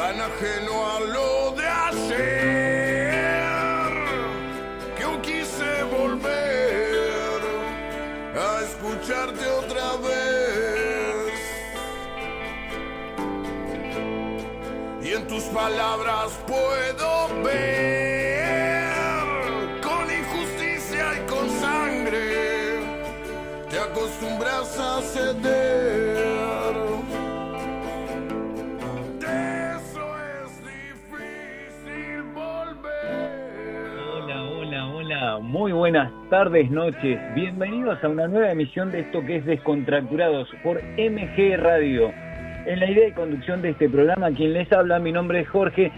tan ajeno a lo de ayer, que hoy quise volver a escucharte otra vez. Y en tus palabras puedo ver, con injusticia y con sangre, te acostumbras a ceder. Tardes, noches. Bienvenidos a una nueva emisión de esto que es Descontracturados por MG Radio. En la idea de conducción de este programa, quien les habla, mi nombre es Jorge,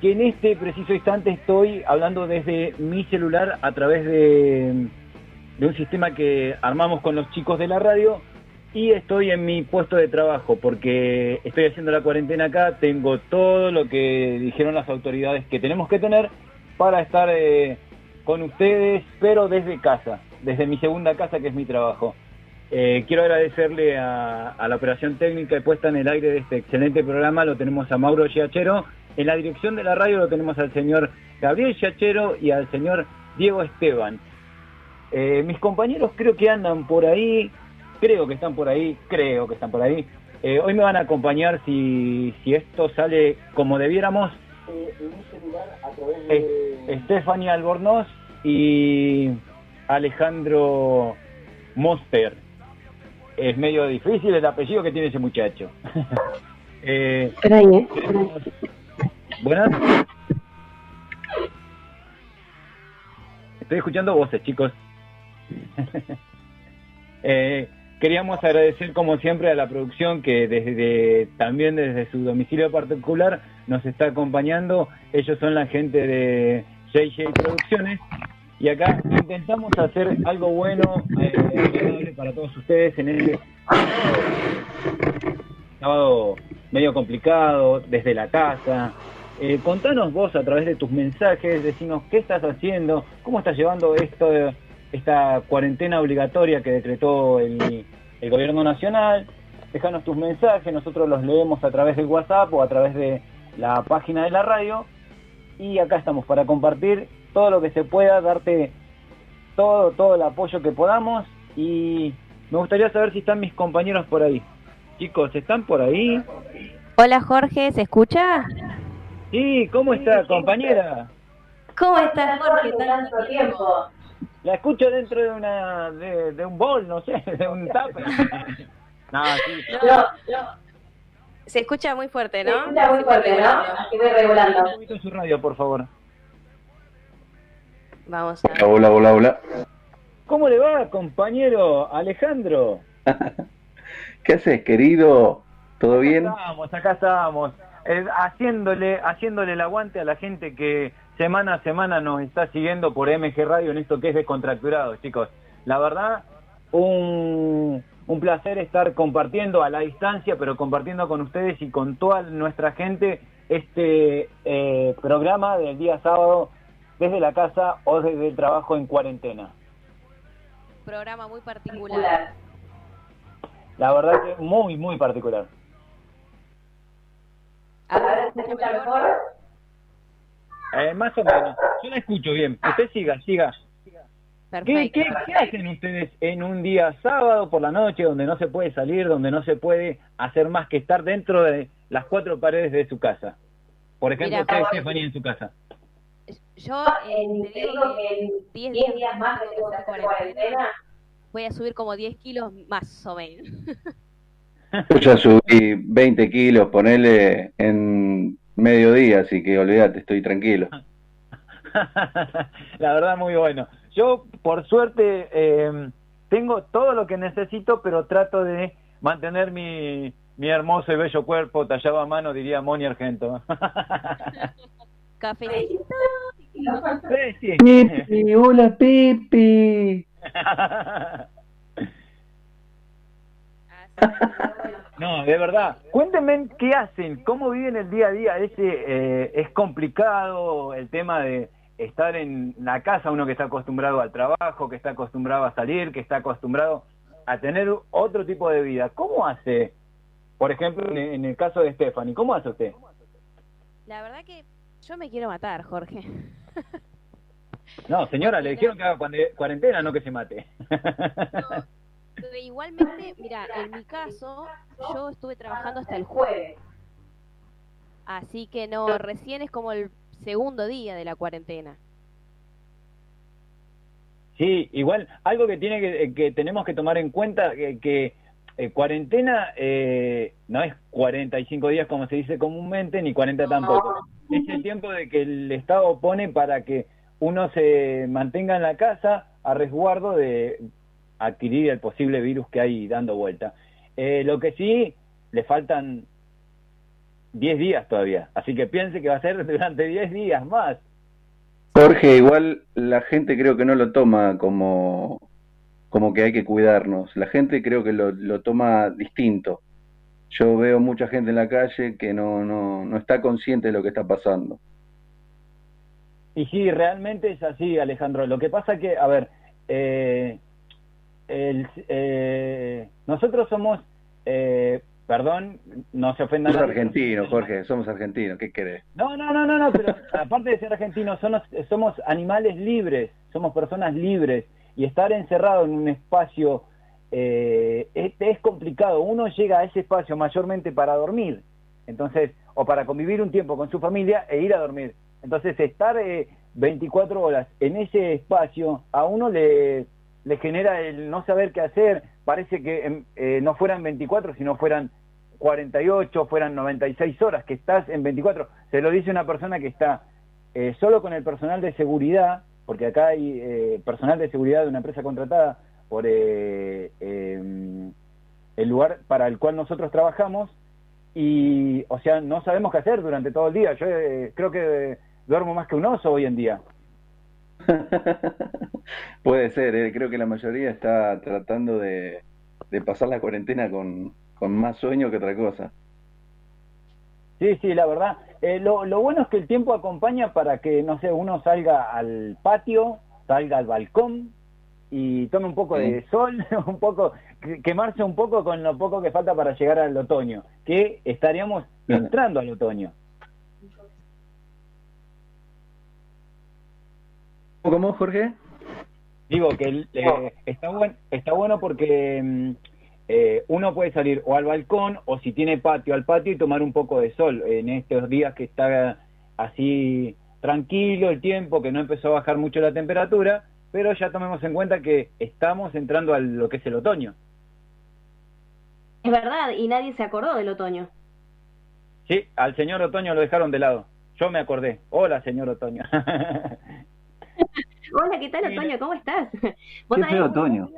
que en este preciso instante estoy hablando desde mi celular a través de, un sistema que armamos con los chicos de la radio y estoy en mi puesto de trabajo porque estoy haciendo la cuarentena acá, tengo todo lo que dijeron las autoridades que tenemos que tener para estar eh, con ustedes, pero desde casa, desde mi segunda casa que es mi trabajo. Eh, quiero agradecerle a, la operación técnica y puesta en el aire de este excelente programa, lo tenemos a Mauro Giachero, en la dirección de la radio lo tenemos al señor Gabriel Giachero y al señor Diego Esteban. Eh, mis compañeros creo que andan por ahí, creo que están por ahí, creo que están por ahí. Eh, hoy me van a acompañar si esto sale como debiéramos. Eh, Stephanie Albornoz y Alejandro Monster. Es medio difícil el apellido que tiene ese muchacho. eh, tenemos- Buenas. Estoy escuchando voces, chicos. Eh, queríamos agradecer como siempre a la producción que desde también desde su domicilio particular nos está acompañando. Ellos son la gente de JJ Producciones y acá intentamos hacer algo bueno, eh, para todos ustedes en este sábado medio complicado, desde la casa. Eh, contanos vos a través de tus mensajes, decinos qué estás haciendo, cómo estás llevando esto, esta cuarentena obligatoria que decretó el, el gobierno nacional. Dejanos tus mensajes, nosotros los leemos a través del WhatsApp o a través de la página de la radio. Y acá estamos para compartir todo lo que se pueda, darte todo, todo el apoyo que podamos. Y me gustaría saber si están mis compañeros por ahí. Chicos, ¿están por ahí? Hola Jorge, ¿se escucha? Sí, ¿cómo está, compañera? ¿Cómo estás Jorge? Tanto tiempo. La escucho dentro de una de, de un bol, no sé, de un tupper. No, sí. Se escucha muy fuerte, ¿no? Se escucha muy fuerte, ¿no? Aquí voy regulando. Un poquito su radio, por favor. Vamos a... Hola, hola, hola. ¿Cómo le va, compañero Alejandro? ¿Qué haces, querido? ¿Todo bien? Acá estamos, acá estamos. Eh, haciéndole, haciéndole el aguante a la gente que semana a semana nos está siguiendo por MG Radio en esto que es descontracturado, chicos. La verdad, un, un placer estar compartiendo a la distancia, pero compartiendo con ustedes y con toda nuestra gente este eh, programa del día sábado desde la casa o desde el trabajo en cuarentena. Programa muy particular. La verdad que muy, muy particular. ¿Ahora se escucha mejor? Eh, más o menos. Yo la escucho bien. Usted siga, siga. ¿Qué, qué, qué hacen ustedes en un día sábado por la noche donde no se puede salir, donde no se puede hacer más que estar dentro de las cuatro paredes de su casa? Por ejemplo, Mira, usted, Stephanie, en su casa. Yo Eh, eh, te digo que en 10 10 días más hacer cuarentena, voy a subir como 10 kilos más o menos. Yo ya subí 20 kilos, ponele en mediodía, así que olvídate, estoy tranquilo. la verdad, muy bueno. Yo, por suerte, eh, tengo todo lo que necesito, pero trato de mantener mi, mi hermoso y bello cuerpo tallado a mano, diría Moni Argento. Cafecito. Sí, sí. Pepe, hola Pepe. No, de verdad. Cuéntenme qué hacen, cómo viven el día a día. Ese eh, es complicado el tema de estar en la casa, uno que está acostumbrado al trabajo, que está acostumbrado a salir, que está acostumbrado a tener otro tipo de vida. ¿Cómo hace, por ejemplo, en, el caso de Stephanie, cómo hace usted? La verdad que yo me quiero matar, Jorge. No, señora, le dijeron que haga cuarentena, no que se mate. No, igualmente, mira, en mi caso, yo estuve trabajando hasta el jueves, así que no, recién es como el segundo día de la cuarentena. Sí, igual, algo que tiene que, que tenemos que tomar en cuenta, que, que, eh, cuarentena eh, no es 45 días como se dice comúnmente, ni 40 tampoco. Es el tiempo de que el Estado pone para que uno se mantenga en la casa a resguardo de adquirir el posible virus que hay dando vuelta. Eh, lo que sí, le faltan 10 días todavía, así que piense que va a ser durante 10 días más. Jorge, igual la gente creo que no lo toma como, como que hay que cuidarnos. La gente creo que lo, lo toma distinto. Yo veo mucha gente en la calle que no, no, no está consciente de lo que está pasando. Y sí, realmente es así, Alejandro. Lo que pasa que, a ver, eh, el- eh, nosotros somos, eh, perdón, no se ofendan. Somos argentinos, Jorge, somos argentinos, ¿qué querés? No, no, no, no, no, pero aparte de ser argentinos, somos, somos animales libres, somos personas libres y estar encerrado en un espacio eh, es, es complicado. Uno llega a ese espacio mayormente para dormir, entonces, o para convivir un tiempo con su familia e ir a dormir. Entonces, estar eh, 24 horas en ese espacio a uno le, le genera el no saber qué hacer. Parece que em, eh, no fueran 24, sino fueran 48, fueran 96 horas, que estás en 24. Se lo dice una persona que está eh, solo con el personal de seguridad, porque acá hay eh, personal de seguridad de una empresa contratada por eh, eh, el lugar para el cual nosotros trabajamos, y, o sea, no sabemos qué hacer durante todo el día. Yo eh, creo que duermo más que un oso hoy en día. Puede ser, eh, creo que la mayoría está tratando de, de pasar la cuarentena con, con más sueño que otra cosa. Sí, sí, la verdad. Eh, lo, lo bueno es que el tiempo acompaña para que, no sé, uno salga al patio, salga al balcón y tome un poco de sol, un poco, que- quemarse un poco con lo poco que falta para llegar al otoño, que estaríamos entrando al otoño. ¿Cómo, Jorge? Digo que eh, está, buen, está bueno porque mm, eh, uno puede salir o al balcón o si tiene patio al patio y tomar un poco de sol en estos días que está así tranquilo el tiempo, que no empezó a bajar mucho la temperatura, pero ya tomemos en cuenta que estamos entrando a lo que es el otoño. Es verdad, y nadie se acordó del otoño. Sí, al señor otoño lo dejaron de lado. Yo me acordé. Hola, señor otoño. Hola, ¿qué tal. Otoño? ¿Cómo estás? ¿Vos Qué otoño.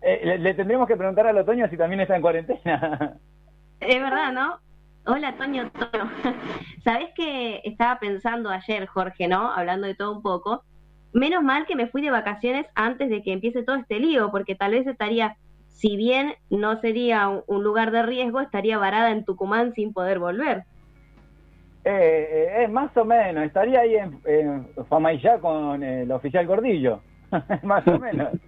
Eh, le, le tendremos que preguntar al otoño si también está en cuarentena. Es verdad, ¿no? Hola, Toño, Toño. ¿Sabés que estaba pensando ayer, Jorge, ¿no? Hablando de todo un poco. Menos mal que me fui de vacaciones antes de que empiece todo este lío, porque tal vez estaría, si bien no sería un, un lugar de riesgo, estaría varada en Tucumán sin poder volver. Eh, eh, más o menos, estaría ahí en, en Famaillá con el oficial Gordillo. más o menos.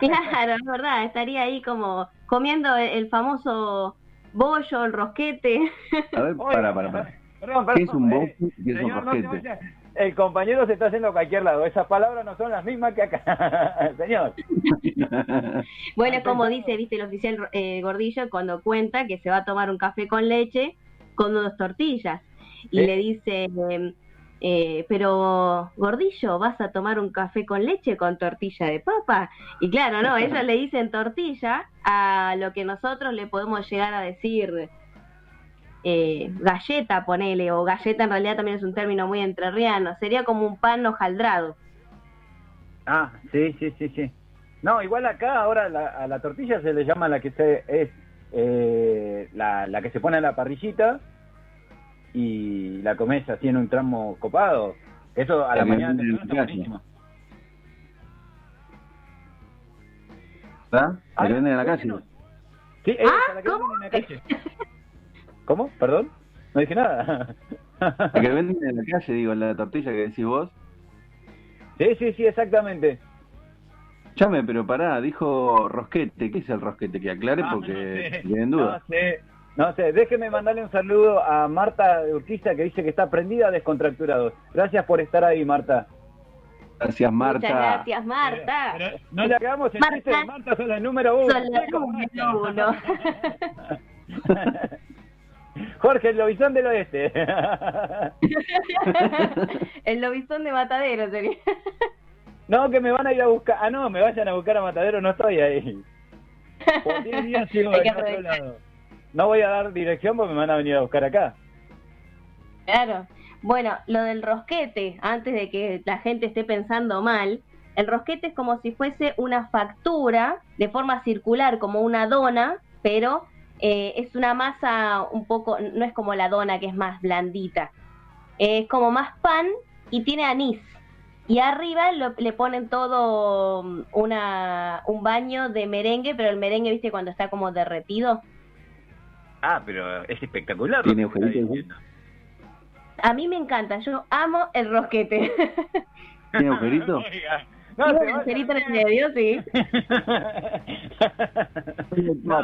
Claro, es verdad, estaría ahí como comiendo el, famoso bollo, el rosquete. A ver, Oye, para, para, para. Perdón, ¿Qué es un eh, y es señor, rosquete? vaya. El compañero se está haciendo a cualquier lado. Esas palabras no son las mismas que acá. Señor. Bueno, como dice, viste, el oficial eh, Gordillo cuando cuenta que se va a tomar un café con leche con dos tortillas. Y Sí. le dice, eh, eh, pero Gordillo, ¿vas a tomar un café con leche con tortilla de papa? Y claro, no, ellos le dicen tortilla a lo que nosotros le podemos llegar a decir eh, galleta, ponele, o galleta en realidad también es un término muy entrerriano, sería como un pan hojaldrado. Ah, sí, sí, sí, sí. No, igual acá ahora la- a la tortilla se le llama la que se es eh, la, la que se pone a la parrillita y la comes así en un tramo copado. Eso a la mañana en temprano está buenísimo. ¿Verdad? Ah, ¿La que venden en la ¿por calle? Sí, esa, Ah, la que ¿cómo? venden en la calle. ¿Cómo? ¿Perdón? No dije nada. La que venden en la calle, digo, la tortilla que decís vos. sí, sí, sí, exactamente. Chame, pero pará, dijo rosquete. ¿Qué es el rosquete? Que aclare Ah, porque no sé. quedé en duda. No sé. No sé, déjeme mandarle un saludo a Marta Urquiza que dice que está prendida a descontracturados. Gracias por estar ahí, Marta. Gracias, Marta. Muchas gracias, Marta. Pero no le hagamos el Marta. chiste de Marta, son la número uno. Son la número uno. Jorge, el lobizón del oeste. El lobizón de Matadero sería. no, que me van a ir a buscar. Ah, no, me vayan a buscar a Matadero, no estoy ahí. Por 10 días sigo Hay que en otro lado. No voy a dar dirección porque me van a venir a buscar acá. Claro. Bueno, lo del rosquete, antes de que la gente esté pensando mal, el rosquete es como si fuese una factura de forma circular, como una dona, pero eh, es una masa un poco, no es como la dona que es más blandita, es como más pan y tiene anís. Y arriba le ponen todo mm, una, un baño de merengue, pero el merengue, viste, cuando está como derretido. Ah, pero es espectacular. ¿Tiene lo que está agujeritos. A mí me encanta, yo amo el rosquete. ¿Tiene agujerito? No, Tiene un agujerito en el medio, sí. No.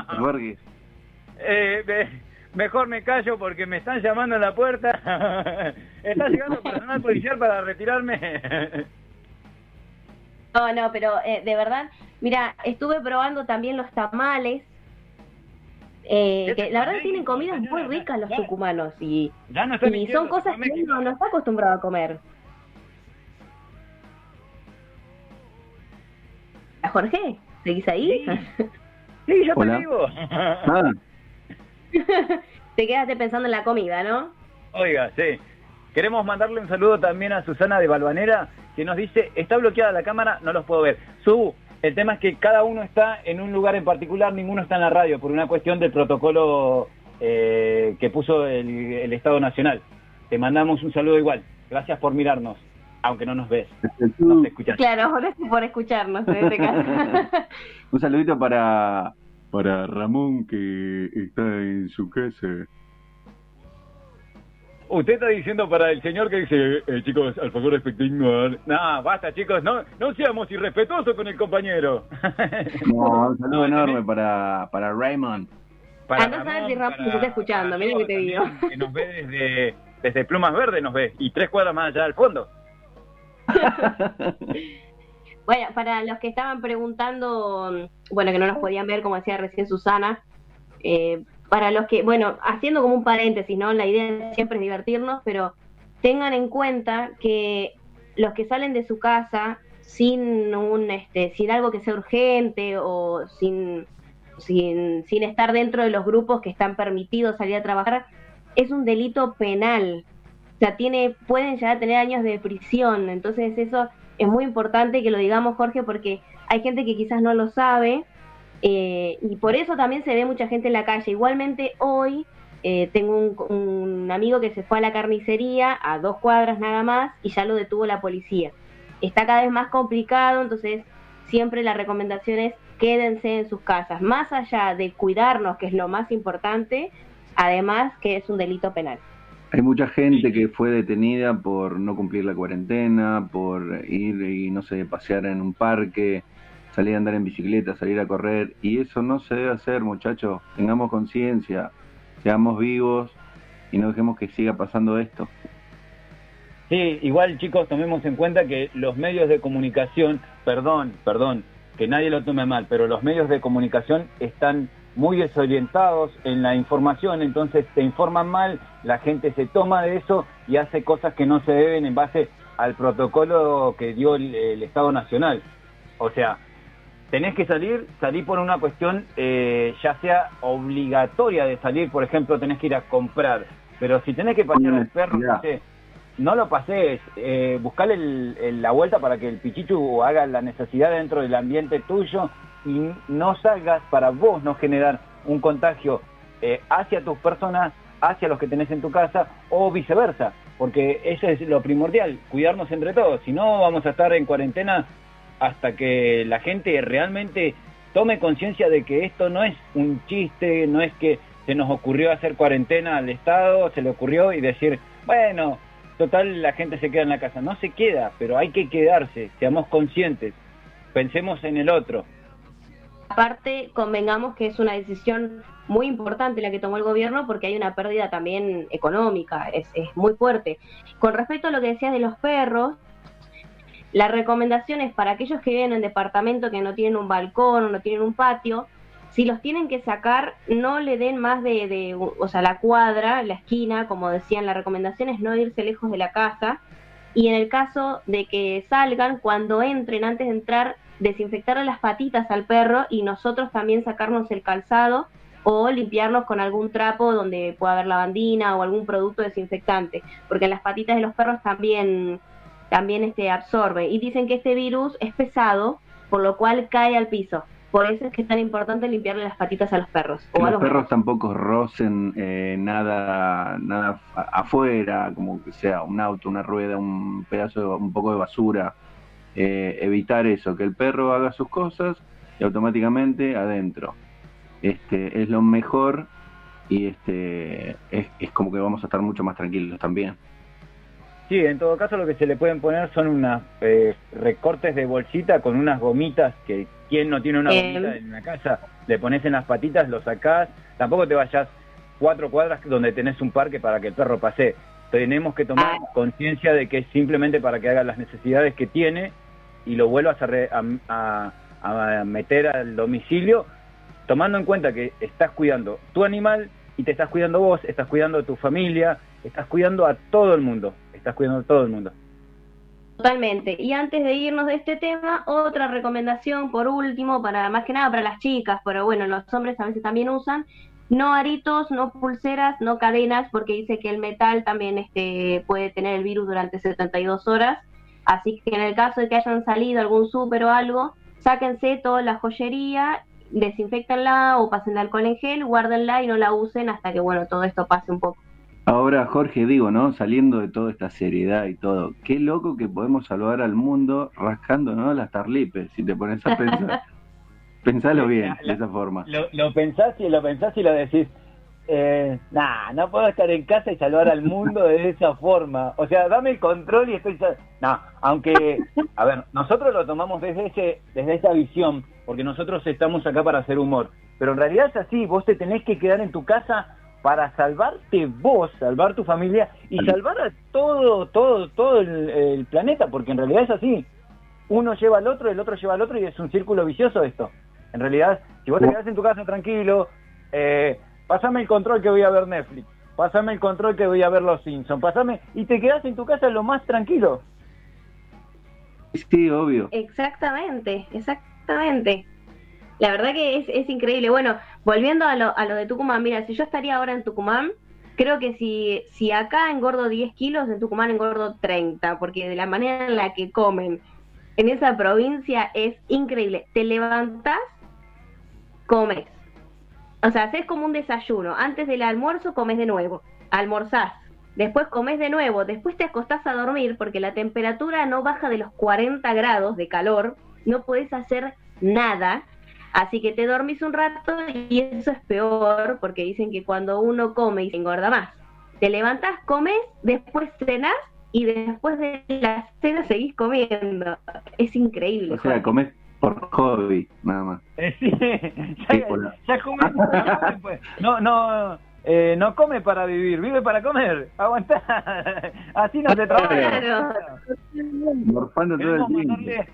Eh, me- mejor me callo porque me están llamando a la puerta. ¿Está llegando personal policial para retirarme? No, no, pero eh, de verdad, mira, estuve probando también los tamales. Eh, ¿Qué que la verdad tienen comidas muy ricas los tucumanos y, ya no estoy y mintiendo, son cosas que uno no está acostumbrado a comer. ¿A Jorge? ¿Seguís ahí? Sí, yo Hola. te digo. Ah, Te quedaste pensando en la comida, ¿no? Oiga, sí. Queremos mandarle un saludo también a Susana de Balvanera, que nos dice, está bloqueada la cámara, no los puedo ver. Su, el tema es que cada uno está en un lugar en particular, ninguno está en la radio, por una cuestión del protocolo eh, que puso el, el Estado Nacional. Te mandamos un saludo igual. Gracias por mirarnos, aunque no nos ves, nos escuchas. Claro, gracias por escucharnos en este caso. un saludito para, para Ramón que está en su casa. Usted está diciendo para el señor que dice, eh, chicos, al favor espectacular. No, basta chicos, no, no seamos irrespetuosos con el compañero. No, un saludo enorme para, para Raymond. Para Ah, no sabes si Ramón nos está escuchando, mira que te digo. Que nos ve desde, desde Plumas Verdes, nos ve, y tres cuadras más allá al fondo. Bueno, para los que estaban preguntando, bueno, que no nos podían ver, como decía recién Susana, eh, para los que, bueno, haciendo como un paréntesis, ¿no? La idea siempre es divertirnos, pero tengan en cuenta que los que salen de su casa sin un, este, sin algo que sea urgente o sin, sin, sin estar dentro de los grupos que están permitidos salir a trabajar, es un delito penal. O sea, tiene, pueden llegar a tener años de prisión. Entonces eso es muy importante que lo digamos, Jorge, porque hay gente que quizás no lo sabe eh, y por eso también se ve mucha gente en la calle. Igualmente hoy eh, tengo un, un amigo que se fue a la carnicería a dos cuadras nada más y ya lo detuvo la policía. Está cada vez más complicado, entonces siempre la recomendación es quédense en sus casas, más allá de cuidarnos, que es lo más importante, además que es un delito penal. Hay mucha gente que fue detenida por no cumplir la cuarentena, por ir y no sé, pasear en un parque, salir a andar en bicicleta, salir a correr, y eso no se debe hacer, muchachos. Tengamos conciencia, seamos vivos y no dejemos que siga pasando esto. Sí, igual chicos, tomemos en cuenta que los medios de comunicación, perdón, perdón, que nadie lo tome mal, pero los medios de comunicación están muy desorientados en la información, entonces te informan mal, la gente se toma de eso y hace cosas que no se deben en base al protocolo que dio el, el Estado Nacional. O sea, tenés que salir, salir por una cuestión eh, ya sea obligatoria de salir, por ejemplo, tenés que ir a comprar, pero si tenés que pasear al perro, no sé, no lo pases, eh, buscale el- el- la vuelta para que el pichichu haga la necesidad dentro del ambiente tuyo y no salgas para vos no generar un contagio eh, hacia tus personas, hacia los que tenés en tu casa o viceversa, porque eso es lo primordial, cuidarnos entre todos, si no vamos a estar en cuarentena hasta que la gente realmente tome conciencia de que esto no es un chiste, no es que se nos ocurrió hacer cuarentena al Estado, se le ocurrió y decir, bueno, total la gente se queda en la casa. No se queda, pero hay que quedarse, seamos conscientes, pensemos en el otro. aparte convengamos que es una decisión muy importante la que tomó el gobierno porque hay una pérdida también económica, es, es muy fuerte. Con respecto a lo que decías de los perros, la recomendación es para aquellos que viven en departamento que no tienen un balcón o no tienen un patio, si los tienen que sacar, no le den más de, de, o sea, la cuadra, la esquina, como decían, la recomendación es no irse lejos de la casa. Y en el caso de que salgan, cuando entren, antes de entrar, desinfectarle las patitas al perro y nosotros también sacarnos el calzado o limpiarnos con algún trapo donde pueda haber lavandina o algún producto desinfectante, porque las patitas de los perros también también este absorbe y dicen que este virus es pesado, por lo cual cae al piso. Por eso es que es tan importante limpiarle las patitas a los perros. Que o a los los perros tampoco rocen eh, nada, nada afuera, como que sea un auto, una rueda, un pedazo, de- un poco de basura. Eh, evitar eso, que el perro haga sus cosas y automáticamente adentro. Este es lo mejor y este es, es como que vamos a estar mucho más tranquilos también. Sí, en todo caso lo que se le pueden poner son unas eh, recortes de bolsita con unas gomitas que quien no tiene una gomita en la casa, le pones en las patitas, lo sacás, tampoco te vayas cuatro cuadras donde tenés un parque para que el perro pase. Tenemos que tomar Ah. conciencia de que es simplemente para que haga las necesidades que tiene y lo vuelvas a, re- a- a- a meter al domicilio, tomando en cuenta que estás cuidando tu animal y te estás cuidando vos, estás cuidando a tu familia, estás cuidando a todo el mundo, estás cuidando a todo el mundo. Totalmente. Y antes de irnos de este tema, otra recomendación por último, para más que nada para las chicas, pero bueno, los hombres a veces también usan, no aritos, no pulseras, no cadenas, porque dice que el metal también este, puede tener el virus durante 72 horas. Así que en el caso de que hayan salido algún súper o algo, sáquense toda la joyería, desinfectanla o pasen alcohol en gel, guárdenla y no la usen hasta que bueno, todo esto pase un poco. Ahora, Jorge, digo, ¿no? Saliendo de toda esta seriedad y todo, qué loco que podemos salvar al mundo rascándonos las tarlipes, si te pones a pensar. Pensalo bien, de esa forma. Lo, lo pensás y lo pensás y lo decís, eh, nah, no puedo estar en casa y salvar al mundo de esa forma. O sea, dame el control y estoy... No, aunque, a ver, nosotros lo tomamos desde, ese, desde esa visión, porque nosotros estamos acá para hacer humor. Pero en realidad es así, vos te tenés que quedar en tu casa para salvarte vos, salvar tu familia y salvar a todo, todo, todo el, el planeta, porque en realidad es así. Uno lleva al otro, el otro lleva al otro y es un círculo vicioso esto. En realidad, si vos te quedás en tu casa tranquilo, eh, pasame el control que voy a ver Netflix, pasame el control que voy a ver Los Simpsons, pasame y te quedás en tu casa lo más tranquilo. Sí, obvio. Exactamente, exactamente. La verdad que es, es increíble. Bueno, volviendo a lo, a lo de Tucumán, mira, si yo estaría ahora en Tucumán, creo que si, si acá engordo 10 kilos, en Tucumán engordo 30, porque de la manera en la que comen en esa provincia es increíble. Te levantás, comes. O sea, haces como un desayuno. Antes del almuerzo comes de nuevo. Almorzás. Después comes de nuevo. Después te acostás a dormir porque la temperatura no baja de los 40 grados de calor. No puedes hacer nada. Así que te dormís un rato y eso es peor porque dicen que cuando uno come y se engorda más. Te levantás, comes, después cenás y después de la cena seguís comiendo. Es increíble. O sea, Jorge. comés por hobby, nada más. Eh, sí, ya, ya come, ya pues. no, no, eh, no come para vivir, vive para comer, aguantá, así no se trabaja. Claro. Morfando todo el tiempo. mandarle,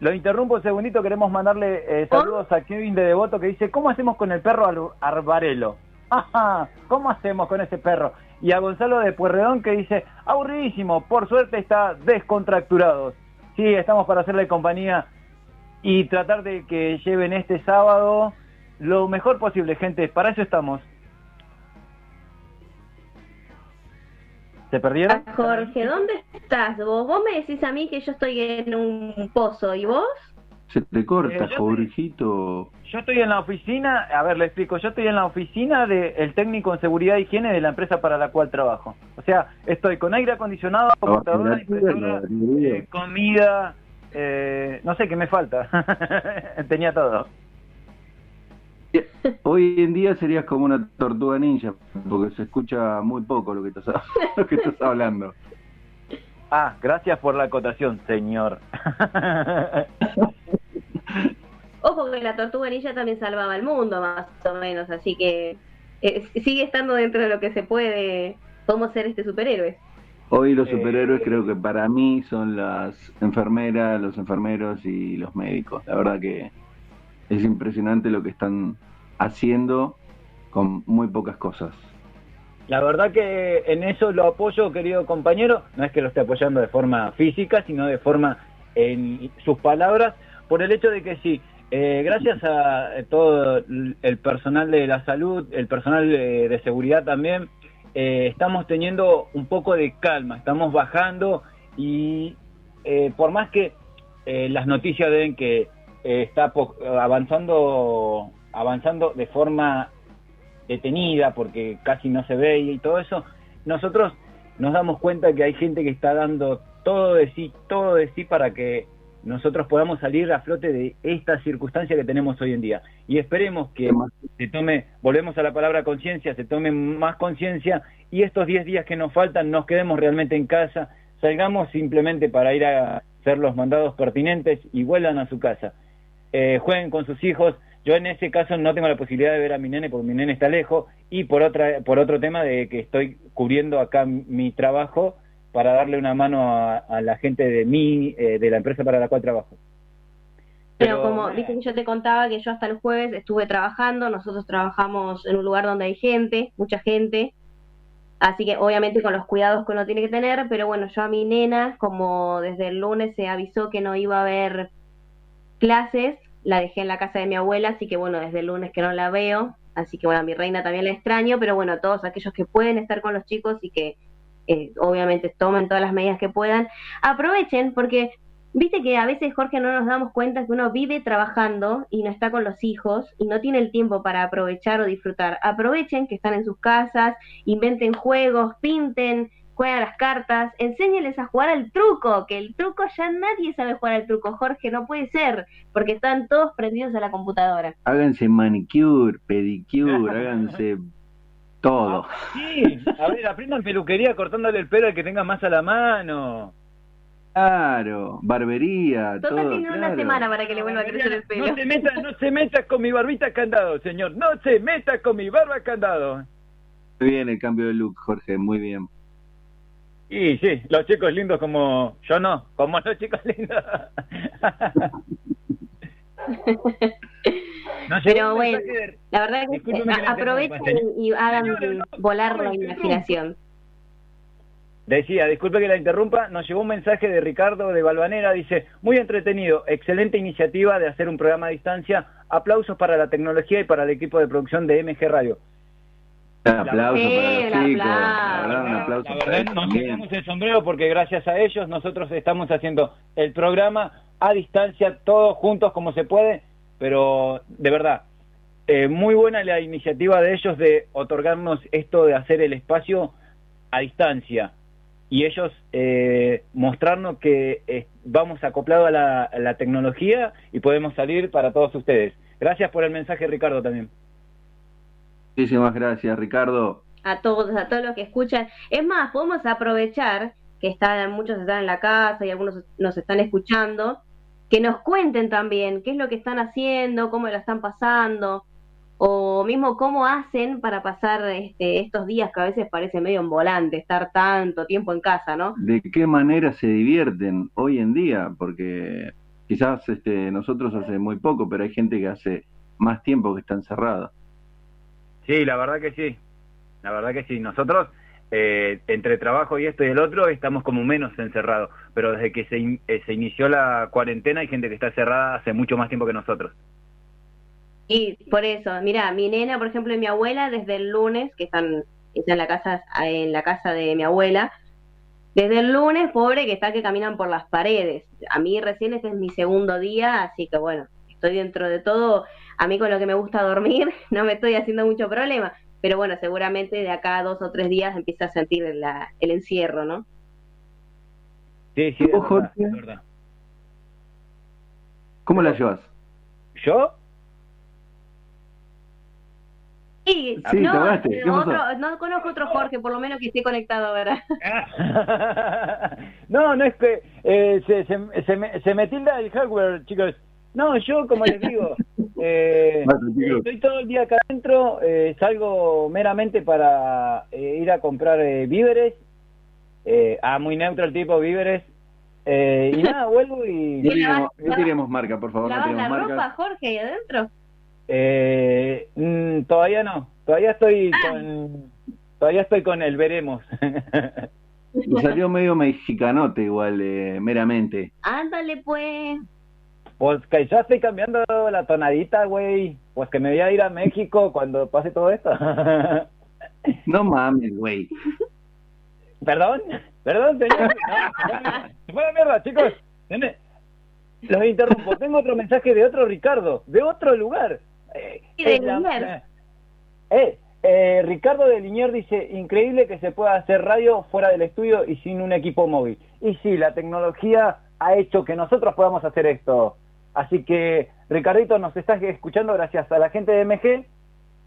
lo interrumpo un segundito, queremos mandarle eh, saludos a Kevin de Devoto que dice, ¿cómo hacemos con el perro Ar- Arbarelo? Ajá, ¿cómo hacemos con ese perro? Y a Gonzalo de Puerredón que dice, aburridísimo, por suerte está descontracturado. Sí, estamos para hacerle compañía y tratar de que lleven este sábado lo mejor posible, gente, para eso estamos. ¿Se perdieron? Ah, Jorge, ¿dónde estás vos? Vos me decís a mí que yo estoy en un pozo, ¿y vos? Se te corta, Eh, yo Jorgito. Yo estoy en la oficina, a ver, le explico, yo estoy en la oficina del técnico en seguridad e higiene de la empresa para la cual trabajo. O sea, estoy con aire acondicionado, computadora, impresora, eh, comida, eh, no sé qué me falta. Tenía todo. Hoy en día serías como una tortuga ninja, porque se escucha muy poco lo que estás, lo que estás hablando. Ah, gracias por la acotación, señor. Ojo que la tortuga ninja también salvaba el mundo, más o menos, así que eh, sigue estando dentro de lo que se puede, podemos ser este superhéroe. Hoy los Eh, superhéroes creo que para mí son las enfermeras, los enfermeros y los médicos. La verdad que es impresionante lo que están haciendo con muy pocas cosas. La verdad que en eso lo apoyo, querido compañero. No es que lo esté apoyando de forma física, sino de forma en sus palabras, por el hecho de que sí, eh, gracias a todo el personal de la salud, el personal de, de seguridad también, eh, estamos teniendo un poco de calma, estamos bajando y eh, por más que eh, las noticias den que eh, está avanzando avanzando de forma detenida porque casi no se ve y todo eso, nosotros nos damos cuenta que hay gente que está dando todo de sí, todo de sí para que nosotros podamos salir a flote de esta circunstancia que tenemos hoy en día. Y esperemos que se tome, volvemos a la palabra conciencia, se tome más conciencia y estos 10 días que nos faltan nos quedemos realmente en casa, salgamos simplemente para ir a hacer los mandados pertinentes y vuelvan a su casa. Eh, jueguen con sus hijos. Yo en ese caso no tengo la posibilidad de ver a mi nene porque mi nene está lejos y por otra por otro tema de que estoy cubriendo acá mi trabajo para darle una mano a, a la gente de mi eh, de la empresa para la cual trabajo. Pero como viste que yo te contaba que yo hasta el jueves estuve trabajando, nosotros trabajamos en un lugar donde hay gente, mucha gente, así que obviamente con los cuidados que uno tiene que tener, pero bueno, yo a mi nena, como desde el lunes se avisó que no iba a haber clases, la dejé en la casa de mi abuela, así que bueno, desde el lunes que no la veo, así que bueno, a mi reina también la extraño, pero bueno, todos aquellos que pueden estar con los chicos y que eh, obviamente tomen todas las medidas que puedan, aprovechen porque viste que a veces Jorge no nos damos cuenta que uno vive trabajando y no está con los hijos y no tiene el tiempo para aprovechar o disfrutar. Aprovechen que están en sus casas, inventen juegos, pinten, jueguen a las cartas, enséñenles a jugar al truco, que el truco ya nadie sabe jugar al truco, Jorge, no puede ser, porque están todos prendidos a la computadora. Háganse manicure, pedicure, háganse todo. Sí, a ver, aprendan peluquería cortándole el pelo al que tenga más a la mano. Claro, barbería, Total todo. tiene una claro. semana para que le vuelva a crecer el pelo. No se meta, no se meta con mi barbita candado, señor. No se meta con mi barba candado. Muy bien el cambio de look, Jorge, muy bien. Y sí, los chicos lindos como yo no, como los chicos lindos. No, Pero bueno, la verdad que Discúlpeme que a- aprovechen y hagan no, volar no la imaginación. Decía, disculpe que la interrumpa, nos llegó un mensaje de Ricardo de Balvanera, dice, muy entretenido, excelente iniciativa de hacer un programa a distancia, aplausos para la tecnología y para el equipo de producción de MG Radio. Un aplauso Sí, para los chicos. aplauso. La verdad, un aplauso La para verdad, nos sacamos el sombrero porque gracias a ellos nosotros estamos haciendo el programa a distancia, todos juntos como se puede, pero de verdad, eh, muy buena la iniciativa de ellos de otorgarnos esto de hacer el espacio a distancia y ellos eh, mostrarnos que eh, vamos acoplados a la, a la tecnología y podemos salir para todos ustedes. Gracias por el mensaje, Ricardo, también. Muchísimas gracias, Ricardo. a todos, a todos los que escuchan. Es más, podemos aprovechar que están, muchos están en la casa y algunos nos están escuchando, que nos cuenten también qué es lo que están haciendo, cómo lo están pasando, o mismo cómo hacen para pasar este, estos días que a veces parece medio en volante, estar tanto tiempo en casa, ¿no? ¿De qué manera se divierten hoy en día? Porque quizás este, nosotros hace muy poco, pero hay gente que hace más tiempo que está encerrada. Sí, la verdad que sí. La verdad que sí. Nosotros, eh, entre trabajo y esto y el otro, estamos como menos encerrados. Pero desde que se, in- eh, se inició la cuarentena hay gente que está cerrada hace mucho más tiempo que nosotros. Y por eso, mira, mi nena, por ejemplo, y mi abuela, desde el lunes, que están, están en la casa, en la casa de mi abuela, desde el lunes, pobre, que está que caminan por las paredes. A mí recién este es mi segundo día, así que bueno, estoy dentro de todo. A mí con lo que me gusta dormir, no me estoy haciendo mucho problema. Pero bueno, seguramente de acá a dos o tres días empieza a sentir la, el encierro, ¿no? Sí, sí, es ¿Vos, verdad, Jorge? es verdad. ¿Cómo la llevas? ¿Yo? Sí, Sí, no, otro, no conozco otro Jorge, por lo menos que esté conectado ahora. no, no es que eh, se, se, se, me, se me tilda el hardware, chicos. No, yo, como les digo, Eh, estoy todo el día acá adentro, eh, salgo meramente para eh, ir a comprar eh, víveres. Eh, ah, muy neutro el tipo, víveres. Eh, y nada, vuelvo No y... tiremos, no tiremos marca, por favor, no ¿Lavas la ropa. Jorge, ahí adentro? Eh, mm, todavía no, todavía estoy Ah. con... Todavía estoy con el veremos. Me salió medio mexicanote igual, eh, meramente. Ándale, pues. Pues que ya estoy cambiando la tonadita, güey. Pues que me voy a ir a México cuando pase todo esto. No mames, güey. perdón, perdón, señor. No, se fue a la mierda, chicos. Los interrumpo. Tengo otro mensaje de otro Ricardo, de otro lugar. Eh, Y de la- Liniers. eh, eh, Ricardo de Linier dice, increíble que se pueda hacer radio fuera del estudio y sin un equipo móvil. Y sí, la tecnología ha hecho que nosotros podamos hacer esto. Así que, Ricardito, nos estás escuchando gracias a la gente de MG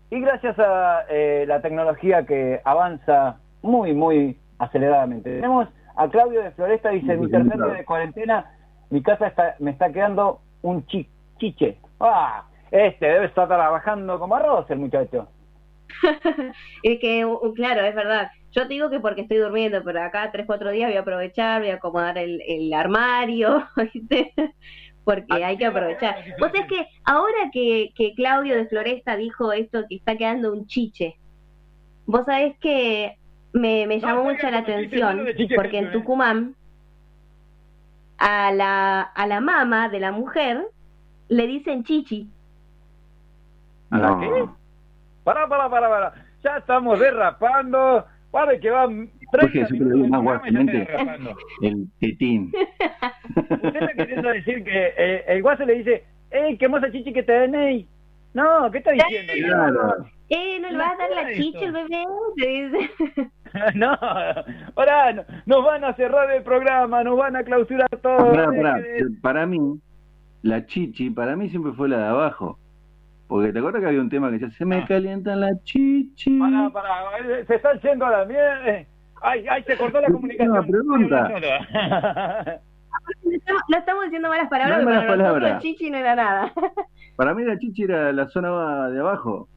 y gracias a eh, la tecnología que avanza muy, muy aceleradamente. Tenemos a Claudio de Floresta, dice, mi tercer día de cuarentena, mi casa está, me está quedando un chi- chiche. ¡Ah! Este debe estar trabajando como arroz el muchacho. Es que, claro, es verdad. Yo te digo que porque estoy durmiendo, pero acá tres, cuatro días voy a aprovechar, voy a acomodar el, el armario, ¿viste? Porque hay que aprovechar. Vos es que ahora que, que Claudio de Floresta dijo esto que está quedando un chiche, vos sabés que me, me No, llamó está mucho la atención, no porque en ¿eh? Tucumán a la, a la mamá de la mujer le dicen chichi. No. qué? Pará, pará, pará, pará. Ya estamos derrapando. Para que van 30 Jorge, digo del más guasamente. El tetín. Usted está queriendo decir que eh, el guaso le dice, ¡Ey, qué moza chichi que tenéis! No, ¿qué está diciendo? Claro. Eh, ¿no le vas a dar la chicha al bebé? Le dice. no, ahora no- nos van a cerrar el programa, nos van a clausurar todo. Pará, pará. Para mí, la chichi, para mí siempre fue la de abajo. Porque te acuerdas que había un tema que decía, se me Ah. calienta la chichi. Pará, pará, eh, se están yendo a la mierda. Ay, ay, se cortó la comunicación. una pregunta. No estamos, diciendo malas palabras, No hay pero malas para nosotros chichi no era nada. Para mí la chichi era la zona de abajo.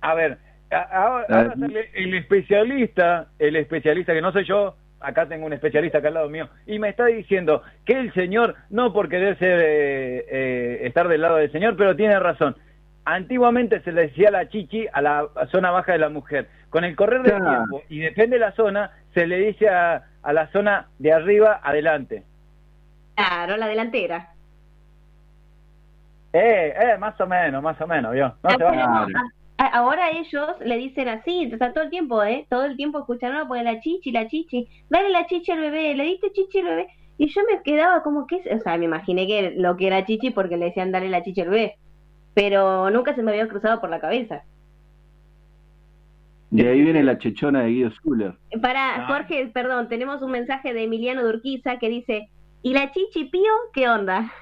A ver, ahora, sale el especialista, el especialista que no soy yo, acá tengo un especialista acá al lado mío, y me está diciendo que el señor, no por querer ser, eh, eh, estar del lado del señor, pero tiene razón. Antiguamente se le decía la chichi a la zona baja de la mujer. Con el correr del Claro. tiempo, y depende de la zona, se le dice a, a la zona de arriba adelante. Claro, la delantera. Eh, eh, más o menos, más o menos, ¿vio? No se va a... Claro. A- Ahora ellos le dicen así, o sea, todo el tiempo, ¿eh? Todo el tiempo escuchan, no, pues la chichi, la chichi, dale la chichi al bebé, le diste chichi al bebé. Y yo me quedaba como que, o sea, me imaginé que lo que era chichi porque le decían dale la chichi al bebé. Pero nunca se me había cruzado por la cabeza. De ahí viene la chechona de Guido Zuller. Para Ah. Jorge, perdón, tenemos un mensaje de Emiliano Durquiza que dice, ¿y la chichi pío qué onda?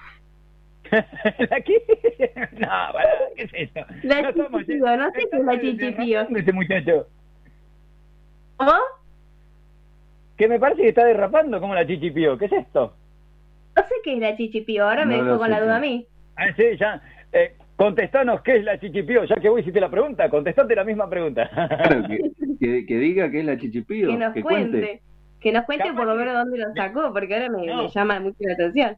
¿La qué? No, pará, ¿qué es eso? La No chichipío, no sé qué es la chichipío. derrapando Este muchacho, ¿Cómo? que me parece que está derrapando como la chichipío. ¿Qué es esto? No sé qué es la chichipío, ahora me No dejó con la duda a mí. Ah, sí, ya. Contestanos qué es la chichipío, ya que vos hiciste la pregunta, contestate la misma pregunta. Claro, que, que, que diga que es la chichipío. que nos que cuente. Que nos cuente Capaz por lo que- menos dónde lo sacó, porque ahora me, No. me llama mucho la atención.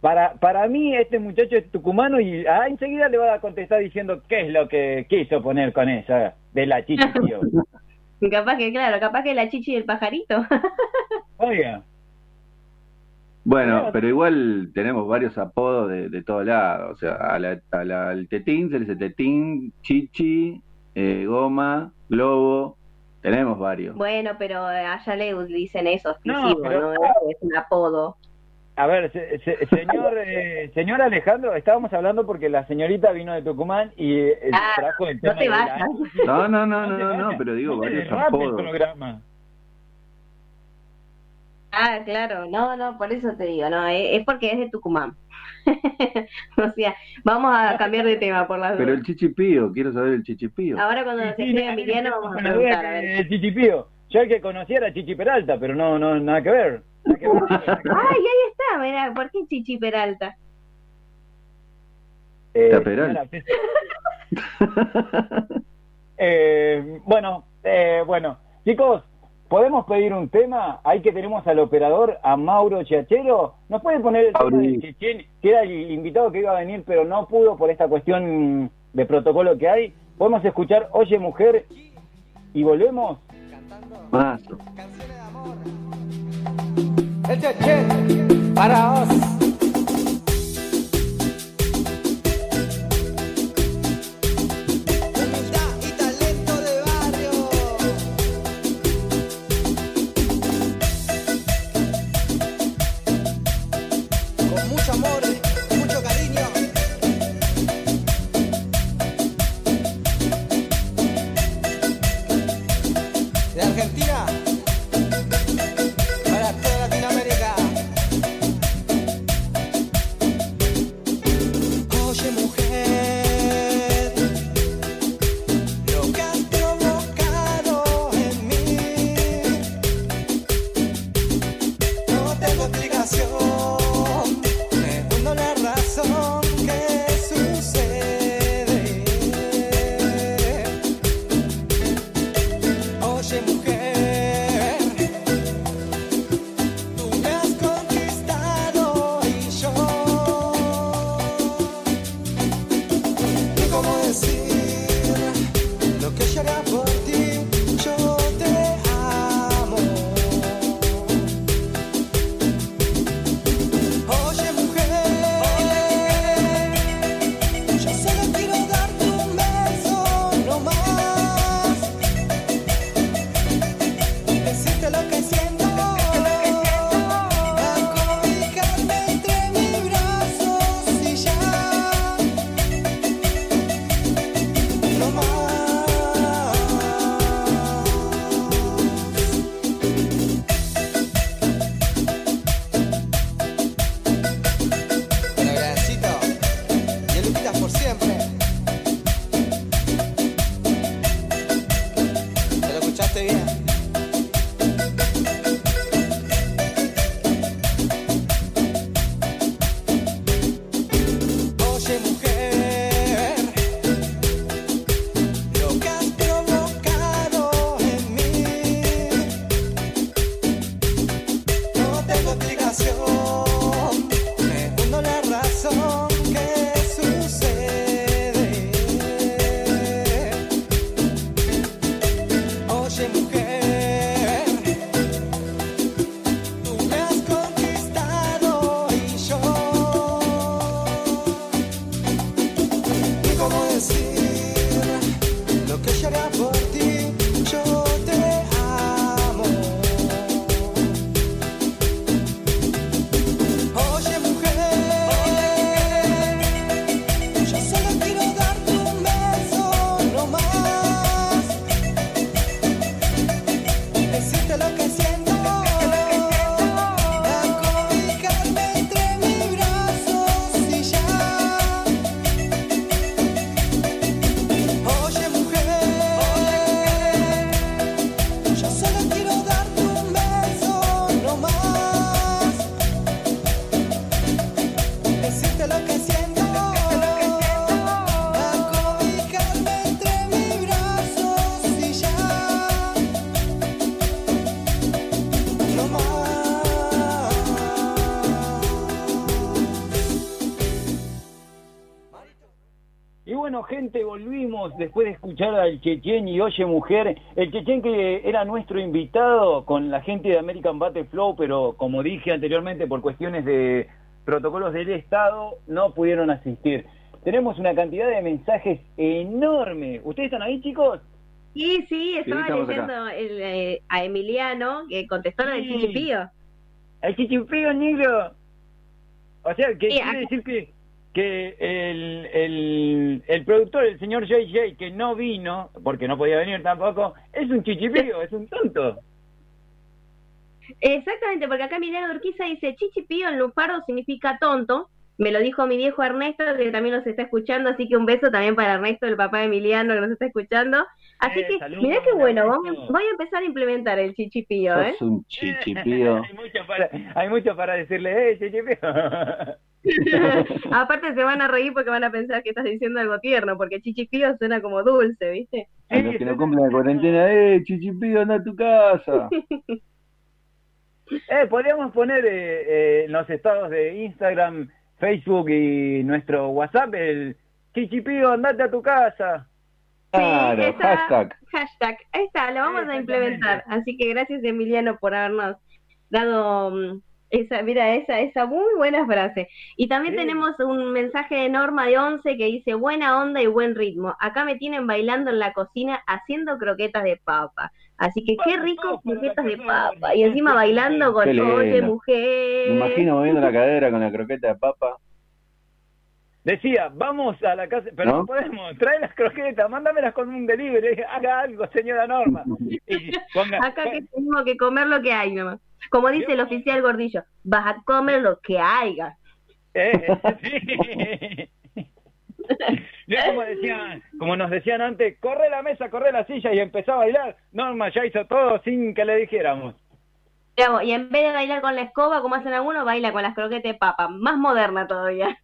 Para, para mí este muchacho es tucumano y ah, enseguida le va a contestar diciendo qué es lo que quiso poner con esa de la chichipío. Capaz que, claro, capaz que la chichi del pajarito. Oiga, Bueno, pero igual tenemos varios apodos de, de todos lados. O sea, a la- a la- al tetín se le dice tetín, chichi, eh, goma, globo. Tenemos varios. bueno, pero allá le dicen eso No, exclusivo, pero- ¿no? Es un apodo. a ver, se- se- señor eh, señor Alejandro, estábamos hablando porque la señorita vino de Tucumán y eh, Ah, trajo el No tema te de la- vayas. No, no, no, no, no, vayas, pero digo no varios derrape el apodos. programa. Ah, claro, no, no, por eso te digo, no, es, es porque es de Tucumán. o sea, vamos a cambiar de tema por las Pero el chichipío, quiero saber el chichipío. Ahora cuando Sí, escribe Emiliano vamos a preguntar, a ver. El chichipío. Yo el que conocía era Chichi Peralta, pero no, no, nada que ver. Nada que ver. Ay, ahí está, mirá, ¿por qué Chichi Peralta? Eh, Está Peral. señora, eh, bueno, eh, bueno, chicos, ¿podemos pedir un tema? Ahí que tenemos al operador, a Mauro Chiachero. ¿Nos puede poner el tema de Chechen, que era el invitado que iba a venir, pero no pudo por esta cuestión de protocolo que hay? ¿Podemos escuchar Oye Mujer y volvemos? Mazo. El Cheche para vos. Volvimos después de escuchar al Chechen y Oye Mujer. El Chechen que era nuestro invitado con la gente de American Battle Flow, pero como dije anteriormente, por cuestiones de protocolos del Estado, no pudieron asistir. Tenemos una cantidad de mensajes enorme. ¿Ustedes están ahí, chicos? Sí, sí, estaba acá. leyendo el, eh, a Emiliano que contestó lo del Sí. chichipío. El chichipío negro. O sea, que Sí, quiere acá- decir que, que el, el, el productor, el señor JJ, que no vino, porque no podía venir tampoco, es un chichipío, es un tonto. Exactamente, porque acá Emiliano Urquiza dice chichipío en lupardo significa tonto. Me lo dijo mi viejo Ernesto, que también nos está escuchando, así que un beso también para Ernesto, el papá de Emiliano, que nos está escuchando. Así Eh, que, saludos, mirá qué bueno, voy a empezar a implementar el chichipío, ¿eh? Sos un chichipío. hay, mucho para, hay mucho para decirle, eh, chichipío. Aparte se van a reír porque van a pensar que estás diciendo algo tierno, porque chichipío suena como dulce, ¿viste? A los que no cumplen la cuarentena, ¡eh, chichipío, anda a tu casa! Eh, podríamos poner eh, eh, en los estados de Instagram, Facebook y nuestro WhatsApp el Chichipío, andate a tu casa. Claro, esa- hashtag. Hashtag, ahí está, lo vamos a implementar. Así que gracias Emiliano por habernos dado mm, esa, mira, esa, esa muy buena frase. Y también Sí. tenemos un mensaje de Norma de Once que dice buena onda y buen ritmo. Acá me tienen bailando en la cocina haciendo croquetas de papa. Así que qué rico croquetas de papa. Y encima bailando con oye mujer. Me imagino moviendo la cadera con la croqueta de papa. Decía, vamos a la casa, pero no, ¿No? podemos, trae las croquetas, mándamelas con un delivery, haga algo, señora Norma. Y ponga, Acá que tenemos que comer lo que hay nomás. Como dice el oficial gordillo, vas a comer lo que haya. Eh, sí. Yo como decían, como nos decían antes, corre la mesa, corre la silla y empezó a bailar. Norma ya hizo todo sin que le dijéramos. Digamos, Y en vez de bailar con la escoba, como hacen algunos, baila con las croquetas de papa. Más moderna todavía.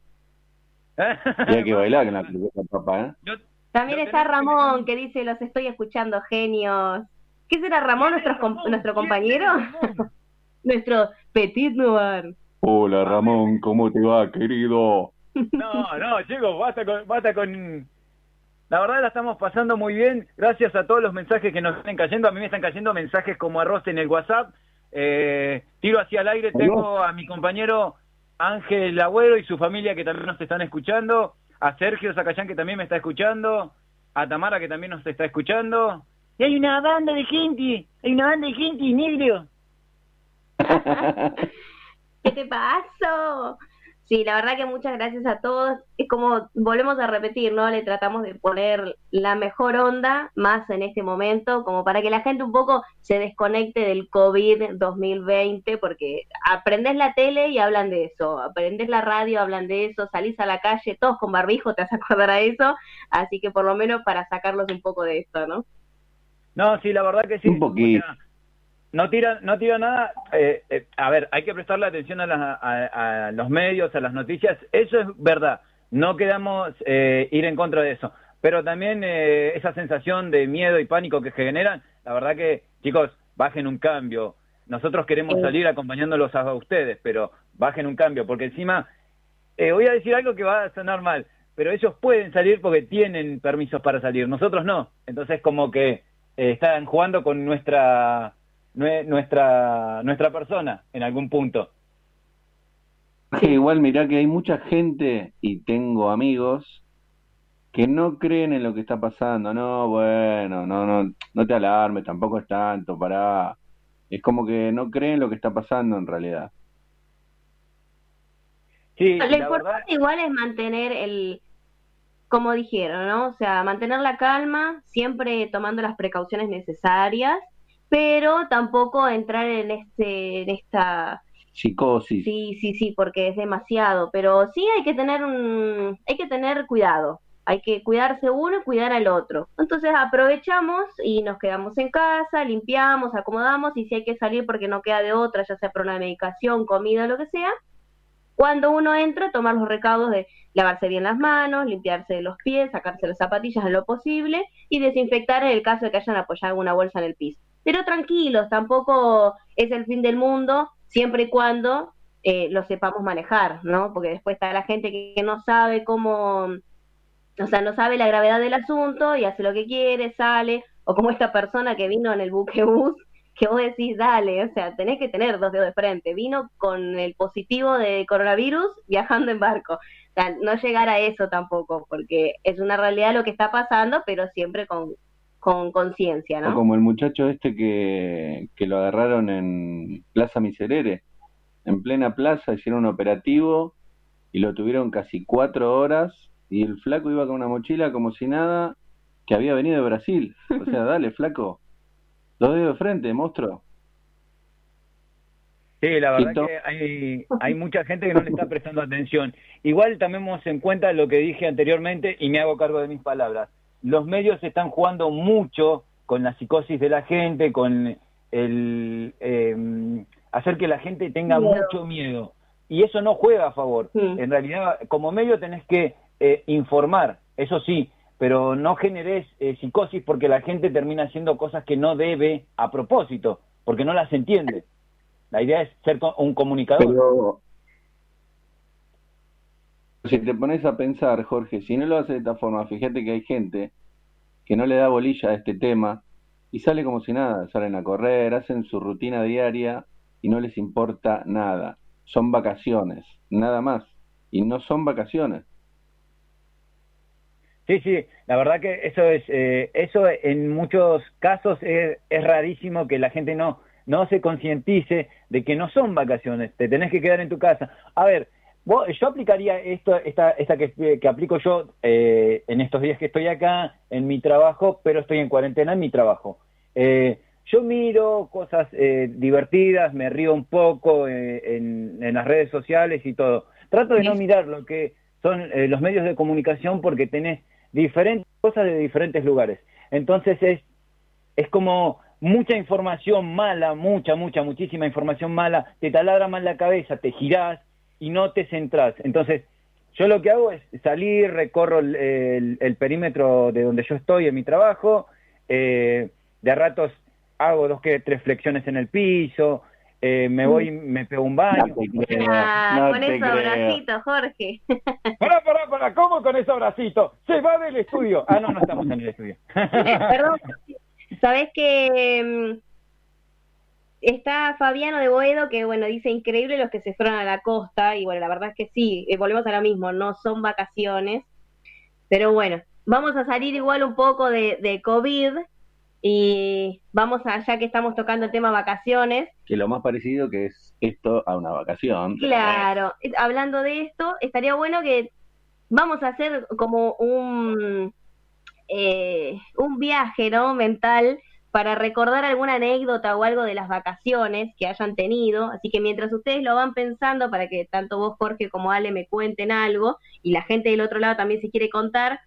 Y hay que bailar con la papa, ¿eh? Yo- También está Ramón, que dice, los estoy escuchando, genios. ¿Qué será Ramón, nuestro, com- nuestro compañero? nuestro petit noir. Hola Ramón, ¿cómo te va, querido? No, no, chicos, basta con, basta con... La verdad la estamos pasando muy bien, gracias a todos los mensajes que nos están cayendo. A mí me están cayendo mensajes como arroz en el WhatsApp. Eh, tiro hacia el aire, tengo a mi compañero Ángel Agüero y su familia que también nos están escuchando, a Sergio Zacayán que también me está escuchando, a Tamara que también nos está escuchando. Y hay una banda de gente, hay una banda de gente negro. ¿Qué te pasó? Sí, la verdad que muchas gracias a todos. Es como volvemos a repetir, ¿no? Le tratamos de poner la mejor onda más en este momento, como para que la gente un poco se desconecte del COVID 2020, porque aprendes la tele y hablan de eso, aprendes la radio, hablan de eso, salís a la calle, todos con barbijo, te vas a acordar a eso, así que por lo menos para sacarlos un poco de esto, ¿no? No, sí, la verdad que sí. Un poquito. No tira, no tira nada. eh, eh, a ver, hay que prestarle atención a, las- a- a los medios, a las noticias. Eso es verdad. No quedamos eh, ir en contra de eso. Pero también eh, esa sensación de miedo y pánico que generan, la verdad que, chicos, bajen un cambio. Nosotros queremos salir acompañándolos a ustedes, pero bajen un cambio, porque encima, eh, voy a decir algo que va a sonar mal, pero ellos pueden salir porque tienen permisos para salir, nosotros no. Entonces, como que eh, están jugando con nuestra nue- nuestra nuestra persona en algún punto. Que igual mirá que hay mucha gente y tengo amigos que no creen en lo que está pasando. No, bueno, no, no, no te alarmes, tampoco es tanto, pará. Es como que no creen lo que está pasando en realidad. Sí, Lo la importante verdad, igual es mantener el, como dijeron, ¿no? O sea, mantener la calma, siempre tomando las precauciones necesarias, pero tampoco entrar en este, en esta, Psicosis. sí, sí, sí, porque es demasiado, pero sí hay que tener un, hay que tener cuidado, hay que cuidarse uno y cuidar al otro. Entonces aprovechamos y nos quedamos en casa, limpiamos, acomodamos y si hay que salir porque no queda de otra, ya sea por una medicación, comida, lo que sea, cuando uno entra, tomar los recaudos de lavarse bien las manos, limpiarse los pies, sacarse las zapatillas en lo posible y desinfectar en el caso de que hayan apoyado una bolsa en el piso. Pero tranquilos, tampoco es el fin del mundo, siempre y cuando eh, lo sepamos manejar, ¿no? Porque después está la gente que, no sabe cómo, o sea, no sabe la gravedad del asunto y hace lo que quiere, sale, o como esta persona que vino en el buquebús, que vos decís, dale, o sea, tenés que tener dos dedos de frente. Vino con el positivo de coronavirus viajando en barco. O sea, no llegar a eso tampoco, porque es una realidad lo que está pasando, pero siempre con con conciencia, O ¿no? como el muchacho este que, que lo agarraron en Plaza Miserere. En plena plaza hicieron un operativo y lo tuvieron casi cuatro horas y el flaco iba con una mochila como si nada, que había venido de Brasil. O sea, dale, flaco. Dos dedos de frente, monstruo. Sí, la verdad que hay, hay mucha gente que no le está prestando atención. Igual tomemos en cuenta lo que dije anteriormente y me hago cargo de mis palabras. Los medios están jugando mucho con la psicosis de la gente, con el eh, hacer que la gente tenga Miedo. mucho miedo. y eso no juega a favor. En realidad, como medio tenés que eh, informar, eso sí, pero no generes eh, psicosis porque la gente termina haciendo cosas que no debe a propósito, porque no las entiende. La idea es ser co- un comunicador. Pero si te pones a pensar, Jorge, si no lo haces de esta forma, fíjate que hay gente que no le da bolilla a este tema y sale como si nada, salen a correr, hacen su rutina diaria y no les importa nada. Son vacaciones, nada más. Y no son vacaciones. Sí, sí, la verdad que eso es, eh, eso en muchos casos es, es rarísimo que la gente no, no se concientice de que no son vacaciones, te tenés que quedar en tu casa. A ver, vos- yo aplicaría esto, esta, esta que, que aplico yo eh, en estos días que estoy acá, en mi trabajo, pero estoy en cuarentena en mi trabajo. Eh, yo miro cosas eh, divertidas, me río un poco eh, en, en las redes sociales y todo. Trato de no mirar lo que son eh, los medios de comunicación porque tenés diferentes cosas de diferentes lugares. Entonces es, es como mucha información mala, mucha, mucha, muchísima información mala, te taladra mal la cabeza, te girás y no te centrás. Entonces, yo lo que hago es salir, recorro el, el- el perímetro de donde yo estoy en mi trabajo, eh, de a ratos hago dos que tres flexiones en el piso, eh, me voy, me pego un baño. No te creo, Ah, no con te esos bracitos, Jorge. Pará, pará, pará, ¿cómo con ese bracito? Se va del estudio. Ah, no, no estamos en el estudio. Perdón, sabes que mm, está Fabiano de Boedo que bueno dice increíble los que se fueron a la costa y bueno la verdad es que sí eh, volvemos a lo mismo no son vacaciones pero bueno vamos a salir igual un poco de, de COVID y vamos a ya que estamos tocando el tema vacaciones Que lo más parecido que es esto a una vacación. Claro, eh, hablando de esto, estaría bueno que vamos a hacer como un, eh, un viaje, ¿no? Mental para recordar alguna anécdota o algo de las vacaciones que hayan tenido. Así que mientras ustedes lo van pensando, para que tanto vos, Jorge, como Ale me cuenten algo, y la gente del otro lado también se quiere contar,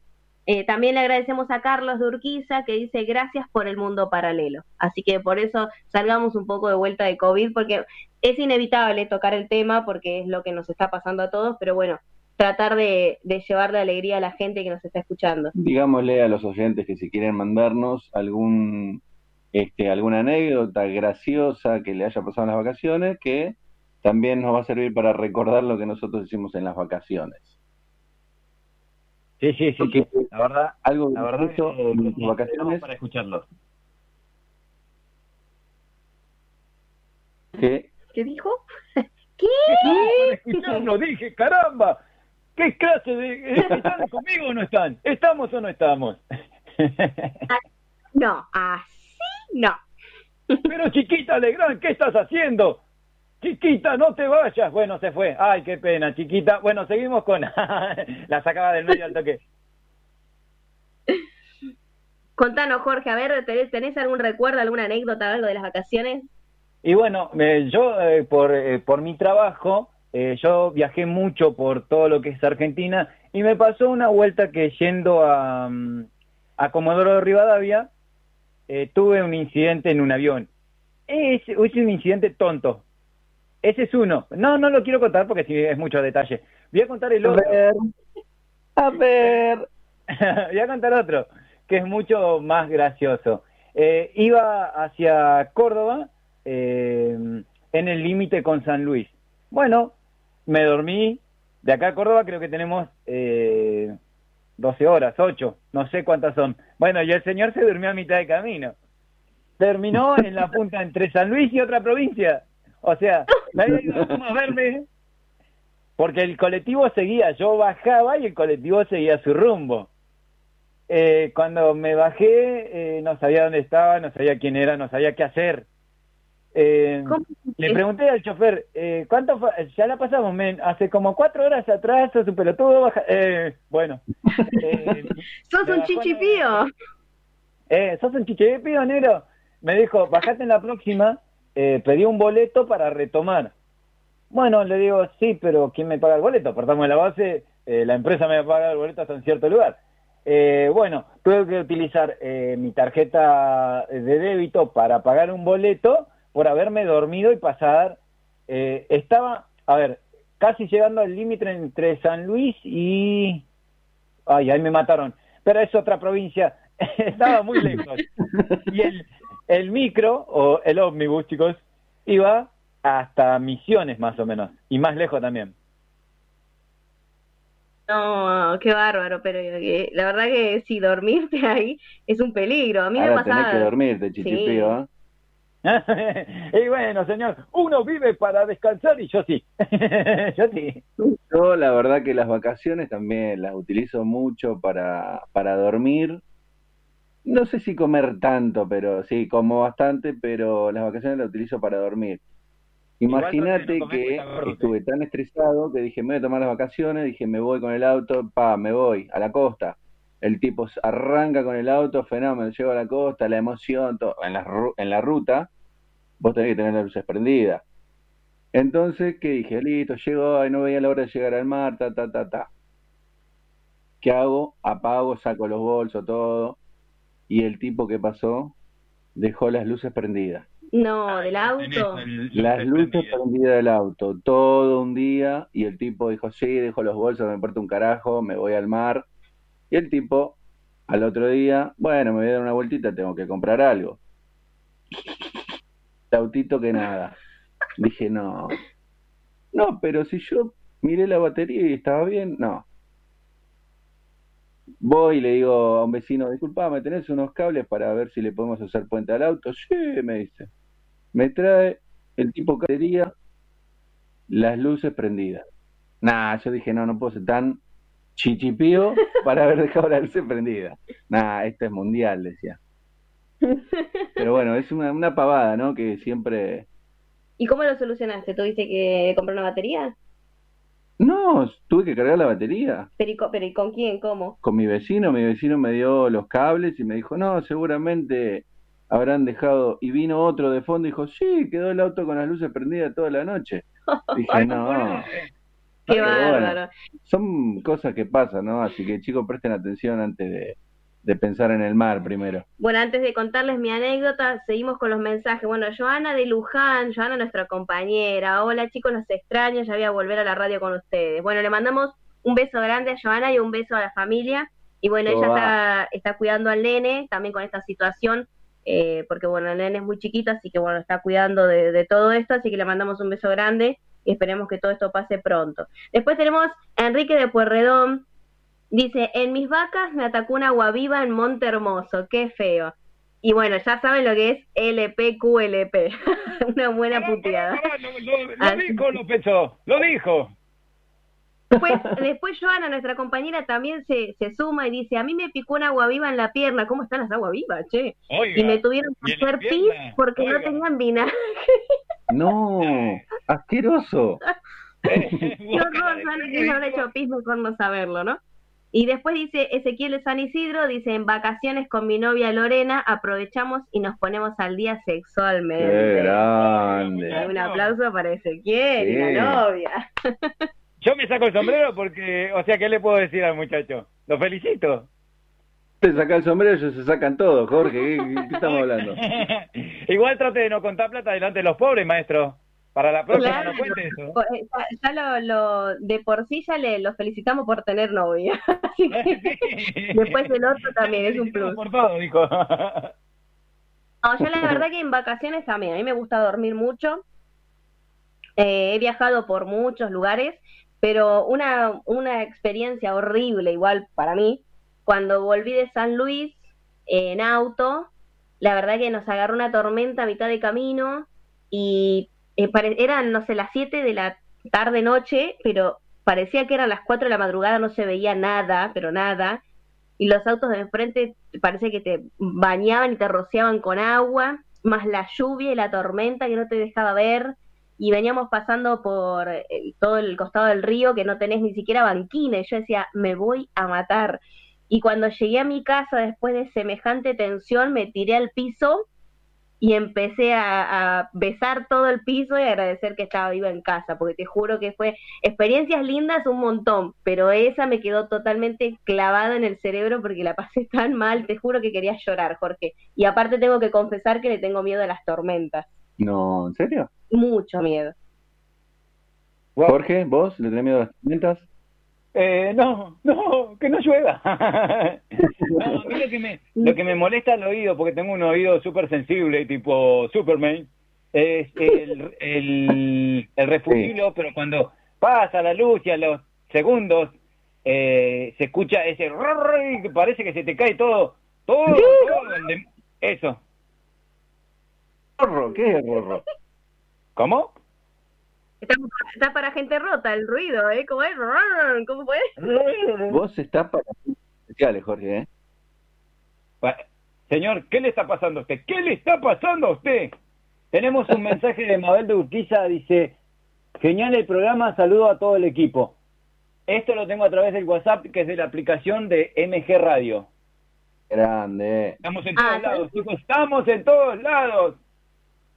eh, también le agradecemos a Carlos de Urquiza que dice gracias por el mundo paralelo. Así que por eso salgamos un poco de vuelta de COVID, porque es inevitable tocar el tema porque es lo que nos está pasando a todos, pero bueno, tratar de, de llevarle alegría a la gente que nos está escuchando. Digámosle a los oyentes que si quieren mandarnos algún este, alguna anécdota graciosa que le haya pasado en las vacaciones, que también nos va a servir para recordar lo que nosotros hicimos en las vacaciones. Sí, sí, sí, sí. La verdad, Algo la verdad eh, en tus vacaciones para escucharlo. que ¿Qué dijo? Para escucharlo, dije, caramba. ¿Qué clase de... ¿Están conmigo o no están? ¿Estamos o no estamos? No, así no. Pero chiquita Legrand, ¿qué estás haciendo? Chiquita, no te vayas. Bueno, se fue. Ay, qué pena, chiquita. Bueno, seguimos con... la sacaba del medio al toque. Contanos, Jorge, a ver, ¿tenés, tenés algún recuerdo, alguna anécdota, algo de las vacaciones? Y bueno, eh, yo eh, por, eh, por mi trabajo, eh, yo viajé mucho por todo lo que es Argentina y me pasó una vuelta que yendo a, mm, a Comodoro de Rivadavia, eh, tuve un incidente en un avión. Es, es un incidente tonto. Ese es uno. No, no lo quiero contar porque sí es mucho detalle. Voy a contar el otro. a ver, Voy a contar otro, que es mucho más gracioso. Eh, iba hacia Córdoba, eh, en el límite con San Luis. Bueno, me dormí. De acá a Córdoba creo que tenemos eh, 12 horas, 8, no sé cuántas son. Bueno, y el señor se durmió a mitad de camino. Terminó en la punta entre San Luis y otra provincia. O sea, había ido a verme porque el colectivo seguía, yo bajaba y el colectivo seguía su rumbo. Eh, cuando me bajé, eh, no sabía dónde estaba, no sabía quién era, no sabía qué hacer. Eh, le pregunté al chofer, eh, ¿cuánto Ya la pasamos, men, hace como cuatro horas atrás, sos un pelotudo, baja... Eh, bueno. Eh, ¡Sos un chichipío! eh, ¿sos un chichipío, negro? Me dijo, bajate en la próxima, eh, pedí un boleto para retomar. Bueno, le digo, sí, pero ¿quién me paga el boleto? Partamos de la base, eh, la empresa me va a pagar el boleto hasta un cierto lugar. Eh, bueno, tuve que utilizar eh, mi tarjeta de débito para pagar un boleto por haberme dormido y pasar. eh, estaba, a ver, casi llegando al límite entre San Luis y... Ay, ahí me mataron. Pero es otra provincia. Estaba muy lejos. Y el, el micro, o el ómnibus, chicos, iba hasta Misiones más o menos. Y más lejos también. No, qué bárbaro, pero eh, la verdad que si dormirte ahí es un peligro. A mí me Ahora tenés pasaba. que dormirte, chichipío, ¿eh? y bueno, señor, uno vive para descansar y yo sí. yo sí. Yo la verdad que las vacaciones también las utilizo mucho para, para dormir. No sé si comer tanto, pero sí, como bastante, pero las vacaciones las utilizo para dormir. Imagínate no que estuve tan estresado que dije, me voy a tomar las vacaciones, dije, me voy con el auto, pa, me voy a la costa. El tipo arranca con el auto, fenómeno, llego a la costa, la emoción, todo. En la, ru- en la ruta, vos tenés que tener las luces prendidas. Entonces, ¿qué dije? Listo, llego, ay, no veía la hora de llegar al mar, ta, ta, ta, ta. ¿Qué hago? Apago, saco los bolsos, todo. Y el tipo que pasó dejó las luces prendidas. No, del auto. Las luces prendidas del auto, todo un día, y el tipo dijo, sí, dejo los bolsos, me importa un carajo, me voy al mar. Y el tipo, al otro día, bueno, me voy a dar una vueltita, tengo que comprar algo. Autito que nada. Dije, no. No, pero si yo miré la batería y estaba bien, no. Voy y le digo a un vecino, disculpame, ¿tenés unos cables para ver si le podemos hacer puente al auto? Sí, me dice. Me trae el tipo batería, las luces prendidas. Nah, yo dije, no, no puedo ser tan chichipío para haber dejado las luces prendidas. Nah, esto es mundial, decía. Pero bueno, es una, una pavada, ¿no? Que siempre... ¿Y cómo lo solucionaste? ¿Tuviste que comprar una batería? No, tuve que cargar la batería. ¿Pero y, pero ¿y con quién? ¿Cómo? Con mi vecino, mi vecino me dio los cables y me dijo, no, seguramente habrán dejado... Y vino otro de fondo y dijo, sí, quedó el auto con las luces prendidas toda la noche. Dije, no. Qué bueno, bárbaro. son cosas que pasan, ¿no? Así que chicos, presten atención antes de, de pensar en el mar primero. Bueno, antes de contarles mi anécdota, seguimos con los mensajes. Bueno, Joana de Luján, Joana nuestra compañera. Hola chicos, los extraño, ya voy a volver a la radio con ustedes. Bueno, le mandamos un beso grande a Joana y un beso a la familia. Y bueno, ella está, está cuidando al nene también con esta situación, eh, porque bueno, el nene es muy chiquito, así que bueno, está cuidando de, de todo esto, así que le mandamos un beso grande y esperemos que todo esto pase pronto. Después tenemos a Enrique de Puerredón, Dice, en mis vacas me atacó una guaviva en Monte Hermoso, qué feo. Y bueno, ya saben lo que es LPQLP, una buena puteada. Lo, lo- lo dijo, lo pensó, lo dijo. Después, después Joana, nuestra compañera, también se, se suma y dice, a mí me picó una aguavivas en la pierna. ¿Cómo están las aguavivas, che? Oiga, Y me tuvieron ¿y que hacer pis porque no tenían vinagre. No, asqueroso. Qué horror, Joana, que se habrá hecho pis mejor no saberlo, ¿no? Y después dice Ezequiel de San Isidro, dice, en vacaciones con mi novia Lorena aprovechamos y nos ponemos al día sexualmente. Qué grande. Un aplauso para Ezequiel y Sí. la novia. Yo me saco el sombrero porque, o sea, ¿qué le puedo decir al muchacho? Lo felicito. Te saca el sombrero, ellos se sacan todo, Jorge. ¿Qué, qué estamos hablando? Igual trate de no contar plata delante de los pobres, maestro. Para la próxima Claro. no cuente eso. Eh, Ya, ya lo, lo- de por sí ya le lo felicitamos por tener novia. Así que después el otro también es un plus. Por todo, dijo. No, yo la verdad que en vacaciones también, a mí me gusta dormir mucho. Eh, he viajado por muchos lugares, pero una, una experiencia horrible igual para mí, cuando volví de San Luis en auto, la verdad que nos agarró una tormenta a mitad de camino y eh, eran, no sé, las 7 de la tarde noche, pero parecía que eran las 4 de la madrugada, no se veía nada, pero nada. Y los autos de enfrente parece que te bañaban y te rociaban con agua, más la lluvia y la tormenta que no te dejaba ver, y veníamos pasando por eh, todo el costado del río que no tenés ni siquiera banquina, y yo decía, me voy a matar. Y cuando llegué a mi casa después de semejante tensión, me tiré al piso y empecé a, a besar todo el piso y agradecer que estaba viva en casa, porque te juro que fue experiencias lindas un montón, pero esa me quedó totalmente clavada en el cerebro porque la pasé tan mal, te juro que quería llorar, Jorge. Y aparte tengo que confesar que le tengo miedo a las tormentas, No, ¿en serio? mucho miedo. Wow. Jorge, ¿vos le tenés miedo a las tormentas? Eh, no, no, que no llueva. no, a mí lo que, me, lo que me molesta al oído, porque tengo un oído súper sensible, tipo Superman, es el, el, el refugio, pero cuando pasa la luz y a los segundos eh, se escucha ese rrr y que parece que se te cae todo, todo, todo el de- eso. Rorro, ¿qué es Rorro? ¿Cómo? Está, está para gente rota el ruido, ¿eh? ¿Cómo es? ¿Cómo fue? Vos estás para especiales, Jorge, ¿eh? Pa- Señor, ¿qué le está pasando a usted? ¿Qué le está pasando a usted? Tenemos un mensaje de Mabel de Urquiza, dice, genial el programa, saludo a todo el equipo. Esto lo tengo a través del WhatsApp, que es de la aplicación de MG Radio. Grande. Estamos en Ah, todos ¿sabes? lados, chicos, estamos en todos lados.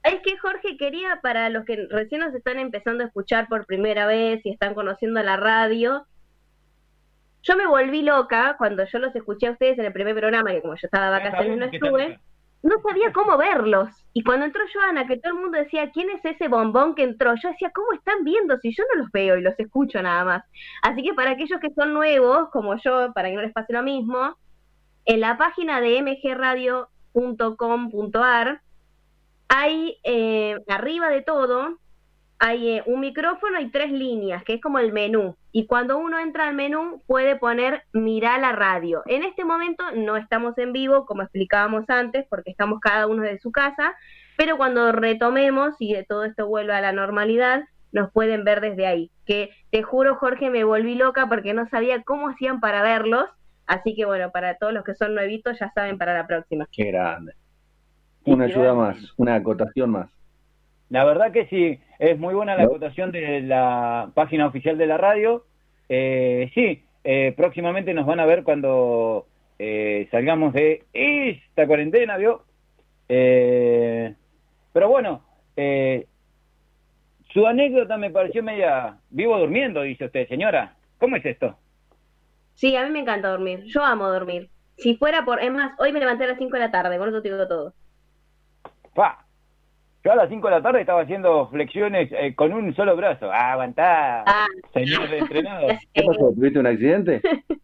Es que Jorge quería, para los que recién nos están empezando a escuchar por primera vez y están conociendo la radio, yo me volví loca cuando yo los escuché a ustedes en el primer programa, que como yo estaba de vacaciones no estuve, no sabía cómo verlos. Y cuando entró Joana, que todo el mundo decía, ¿quién es ese bombón que entró? Yo decía, ¿cómo están viendo si yo no los veo y los escucho nada más? Así que para aquellos que son nuevos, como yo, para que no les pase lo mismo, en la página de mgradio.com.ar hay eh, arriba de todo hay eh, un micrófono y tres líneas, que es como el menú. Y cuando uno entra al menú puede poner mirar la radio. En este momento no estamos en vivo, como explicábamos antes, porque estamos cada uno de su casa, pero cuando retomemos y todo esto vuelva a la normalidad, nos pueden ver desde ahí. Que te juro, Jorge, me volví loca porque no sabía cómo hacían para verlos. Así que bueno, para todos los que son nuevitos ya saben para la próxima. Qué grande. Una ayuda más, una acotación más. La verdad que sí, es muy buena la ¿No? acotación de la página oficial de la radio. Eh, sí, eh, próximamente nos van a ver cuando eh, salgamos de esta cuarentena, ¿vio? Eh, pero bueno, eh, su anécdota me pareció media... Vivo durmiendo, dice usted, señora. ¿Cómo es esto? Sí, a mí me encanta dormir. Yo amo dormir. Si fuera por... Es más, hoy me levanté a las 5 de la tarde, con eso te digo todo. Pa. Yo a las 5 de la tarde estaba haciendo flexiones eh, con un solo brazo. Ah, aguantá, Ah. señor entrenado. ¿Qué pasó? ¿Tuviste un accidente?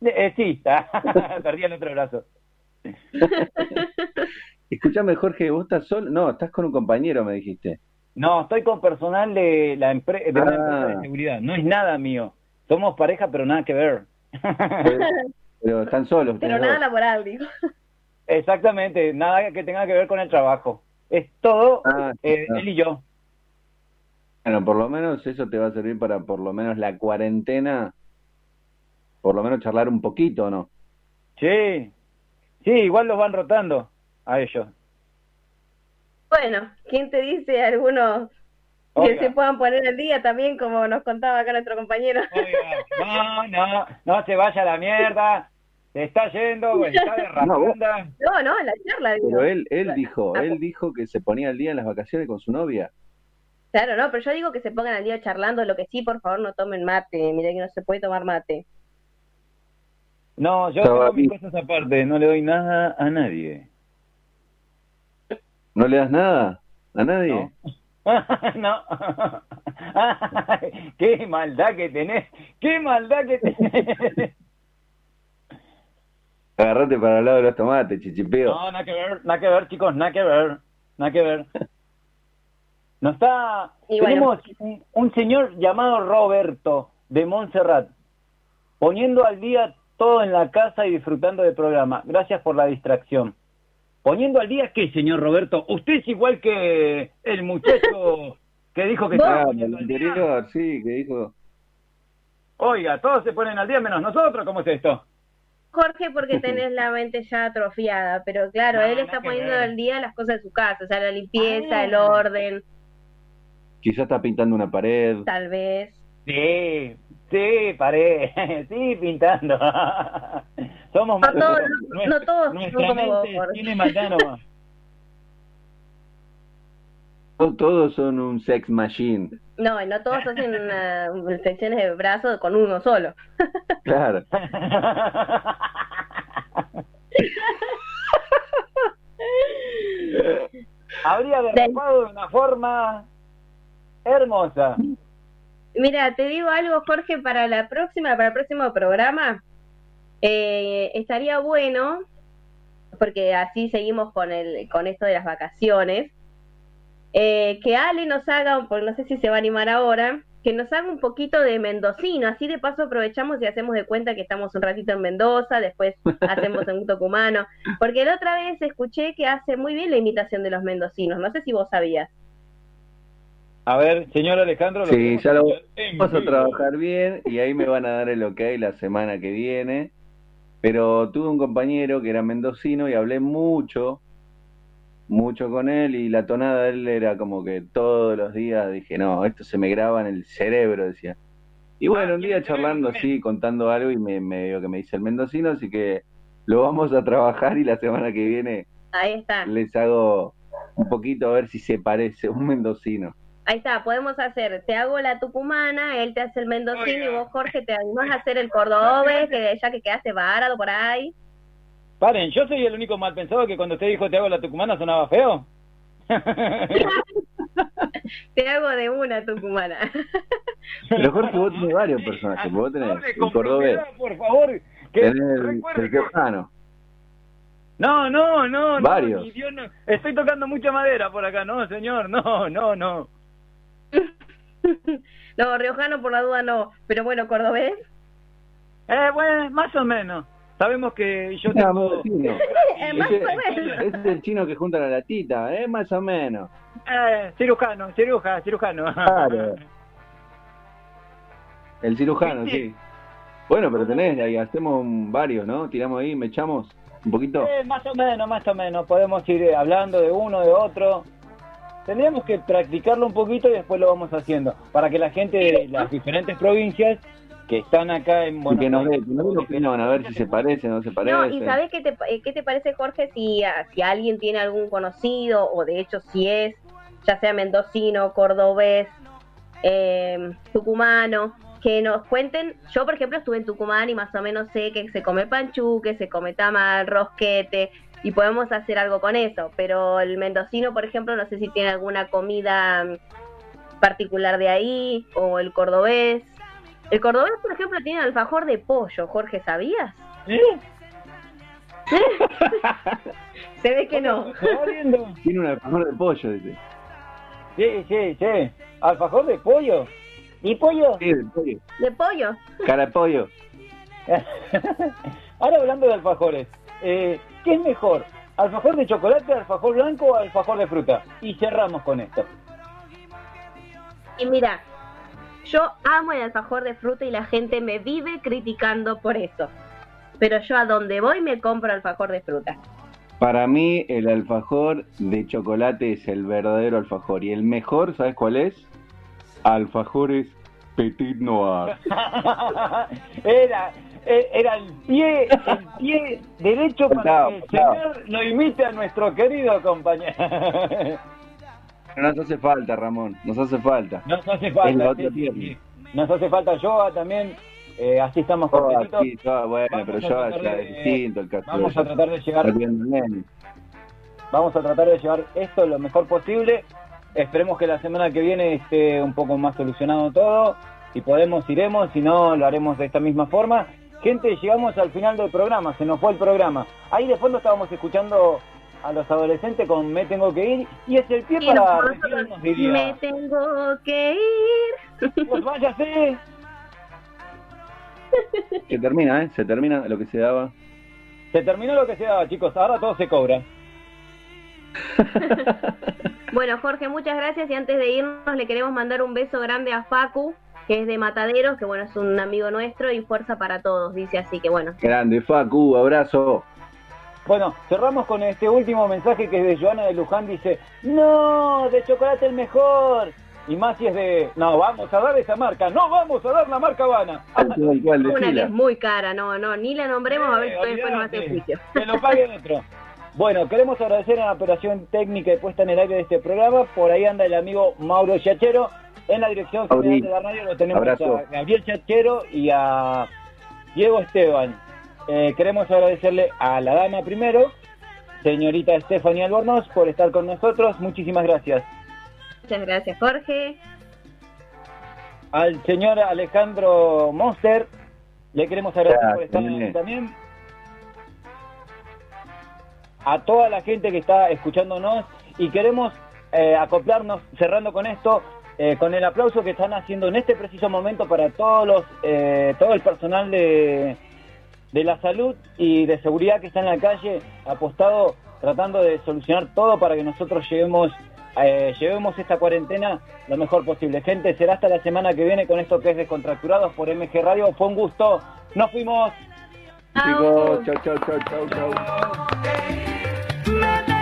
eh, sí, perdí el otro brazo. Escúchame, Jorge, ¿vos estás solo? No, estás con un compañero, me dijiste. No, estoy con personal de la empre- de una Ah. empresa de seguridad. No es nada mío. Somos pareja, pero nada que ver. Pero, pero están solos Pero nada dos. laboral, digo. Exactamente, nada que tenga que ver con el trabajo. Es todo Ah, eh, él y yo. Bueno, por lo menos eso te va a servir para por lo menos la cuarentena, por lo menos charlar un poquito, ¿no? Sí, sí, igual los van rotando a ellos. Bueno, ¿quién te dice algunos que se puedan poner al día también, como nos contaba acá nuestro compañero? Oiga, no, no, no se vaya a la mierda. Se está yendo, está de No. No, no, en la charla, digo. Pero él, él dijo, Ah, él dijo que se ponía al día en las vacaciones con su novia. Claro, no, pero yo digo que se pongan al día charlando, lo que sí, por favor, no tomen mate. Mira que no se puede tomar mate. No, yo Estaba tengo mis cosas aparte, no le doy nada a nadie. ¿No le das nada a nadie? No. no. Ay, qué maldad que tenés, qué maldad que tenés. Agarrate para el lado de los tomates, chichipeo. No, nada que ver, nada que ver, chicos, nada que ver, nada que ver. No está. Y bueno. Tenemos un, un señor llamado Roberto de Montserrat, poniendo al día todo en la casa y disfrutando del programa. Gracias por la distracción. ¿Poniendo al día qué, señor Roberto? Usted es igual que el muchacho que dijo que estaba Ah, poniendo el al día. anterior, sí, que dijo. Oiga, todos se ponen al día menos nosotros, ¿cómo es esto? Jorge, porque tenés la mente ya atrofiada, pero claro, No, él está poniendo al día las cosas de su casa, o sea, la limpieza, Ah. el orden, Quizás está pintando una pared. tal vez. Sí, sí, paré, sí, pintando. Somos No todos, nuestra- no todos Nuestra como vos, mente Jorge. tiene Todos son un sex machine. No, y no todos hacen flexiones de brazo con uno solo. Claro. Habría derrapado de una forma hermosa. Mira, te digo algo, Jorge, para la próxima, para el próximo programa, eh, estaría bueno, porque así seguimos con el, con esto de las vacaciones, eh, que Ale nos haga, porque no sé si se va a animar ahora, que nos haga un poquito de mendocino, así de paso aprovechamos y hacemos de cuenta que estamos un ratito en Mendoza, después hacemos en un tucumano, porque la otra vez escuché que hace muy bien la imitación de los mendocinos, no sé si vos sabías. A ver, señor Alejandro. lo Sí, ya lo vamos a trabajar bien y ahí me van a dar el ok la semana que viene. Pero tuve un compañero que era mendocino y hablé mucho, mucho con él y la tonada de él era como que todos los días dije, no, esto se me graba en el cerebro, decía. Y bueno, un día charlando así, contando algo y me medio que me dice el mendocino, así que lo vamos a trabajar y la semana que viene Ahí está. les hago un poquito a ver si se parece un mendocino. Ahí está, podemos hacer, te hago la tucumana, él te hace el mendocino y vos, Jorge, te animás a hacer el cordobés, que ya que quedaste varado por ahí. Paren, yo soy el único mal pensado que cuando usted dijo te hago la tucumana sonaba feo. Te hago de una tucumana. Pero Jorge, vos tenés varios personajes, vos tenés el cordobés, Por favor, que tenés el, el que- riojano. No, no, no, no, Varios. Dios no. Estoy tocando mucha madera por acá, no, señor, no, no, no. No, riojano por la duda no, pero bueno, cordobés. Eh, bueno, más o menos. Sabemos que yo tengo... mendocino. Más Ese, o menos. ese es el chino que junta la latita, ¿eh? Más o menos. Eh, cirujano, ciruja, cirujano. Claro. El cirujano, Sí. sí. Bueno, pero tenés, ahí hacemos un- varios, ¿no? Tiramos ahí, me echamos un poquito. Eh, más o menos, más o menos. Podemos ir eh, hablando de uno, de otro. Tendríamos que practicarlo un poquito y después lo vamos haciendo. Para que la gente de las diferentes provincias que están acá en Buenos que nos Aires- que nos dé una opinión, a ver si se parece o no se parece. No, y ¿sabés qué te, eh, qué te parece, Jorge, si, ah, si alguien tiene algún conocido, o de hecho si es, ya sea mendocino, cordobés, eh, tucumano, que nos cuenten, yo por ejemplo estuve en Tucumán y más o menos sé que se come panchú, que se come tamal, rosquete, y podemos hacer algo con eso, pero el mendocino, por ejemplo, no sé si tiene alguna comida mm, particular de ahí, o el cordobés. El cordobés, por ejemplo, tiene alfajor de pollo, Jorge, ¿sabías? ¿Eh? Se ve que no. Tiene un alfajor de pollo, dice. Sí, sí, sí. Alfajor de pollo. ¿Y pollo? Sí, de pollo. De pollo. Cara de pollo. Ahora hablando de alfajores, eh, ¿qué es mejor? ¿Alfajor de chocolate, alfajor blanco o alfajor de fruta? Y cerramos con esto. Y mira, yo amo el alfajor de fruta y la gente me vive criticando por eso. Pero yo a donde voy me compro alfajor de fruta. Para mí, el alfajor de chocolate es el verdadero alfajor. Y el mejor, ¿sabes cuál es? Alfajores Petit Noir. era, eh, era el pie, el pie derecho para Faltaba, que el señor lo imite a nuestro querido compañero. No nos hace falta, Ramón. Nos hace falta. Nos hace falta, sí, sí, sí. Nos hace falta yoga también. eh, así estamos Oh, completitos. aquí, todo, bueno, Vamos pero a yo tratar ya de- es distinto el caso. Vamos a tratar de llegar. Vamos a tratar de llevar esto lo mejor posible. Esperemos que la semana que viene esté un poco más solucionado todo. Si podemos, iremos. Si no, lo haremos de esta misma forma. Gente, llegamos al final del programa. Se nos fue el programa. Ahí de fondo estábamos escuchando a los adolescentes con Me Tengo que ir. Y es el pie Y para recibirnos, me diría. tengo que ir. Pues váyase. Se termina, ¿eh? Se termina lo que se daba. Se terminó lo que se daba, chicos. Ahora todo se cobra. Bueno, Jorge, muchas gracias y antes de irnos le queremos mandar un beso grande a Facu, que es de Mataderos, que bueno, es un amigo nuestro y fuerza para todos, dice así que bueno. Grande, Facu, abrazo. Bueno, cerramos con este último mensaje que es de Joana de Luján. Dice, no, de chocolate el mejor. Y más si es de, no, vamos a dar esa marca. No, vamos a dar la marca Habana. Una que es muy cara, no, no, ni la nombremos a ver si Eh, después nos hace juicio. Que lo pague otro. Bueno, queremos agradecer a la operación técnica y puesta en el aire de este programa. Por ahí anda el amigo Mauro Chachero. En la dirección general de la radio lo tenemos abrazo. a Gabriel Chachero y a Diego Esteban. Eh, queremos agradecerle a la dama primero, señorita Estefanía Albornoz, por estar con nosotros. Muchísimas gracias. Muchas gracias, Jorge. al señor Alejandro Monster. Le queremos agradecer por estar nene. también. A toda la gente que está escuchándonos y queremos eh, acoplarnos, cerrando con esto, eh, con el aplauso que están haciendo en este preciso momento para todos los, eh, todo el personal de, de la salud y de seguridad que está en la calle, apostado, tratando de solucionar todo para que nosotros llevemos, eh, llevemos esta cuarentena lo mejor posible. Gente, será hasta la semana que viene con esto que es Descontracturados por MG Radio. Fue un gusto. Nos fuimos. Chicos, chau, chau, chau, chau, chau. Hey,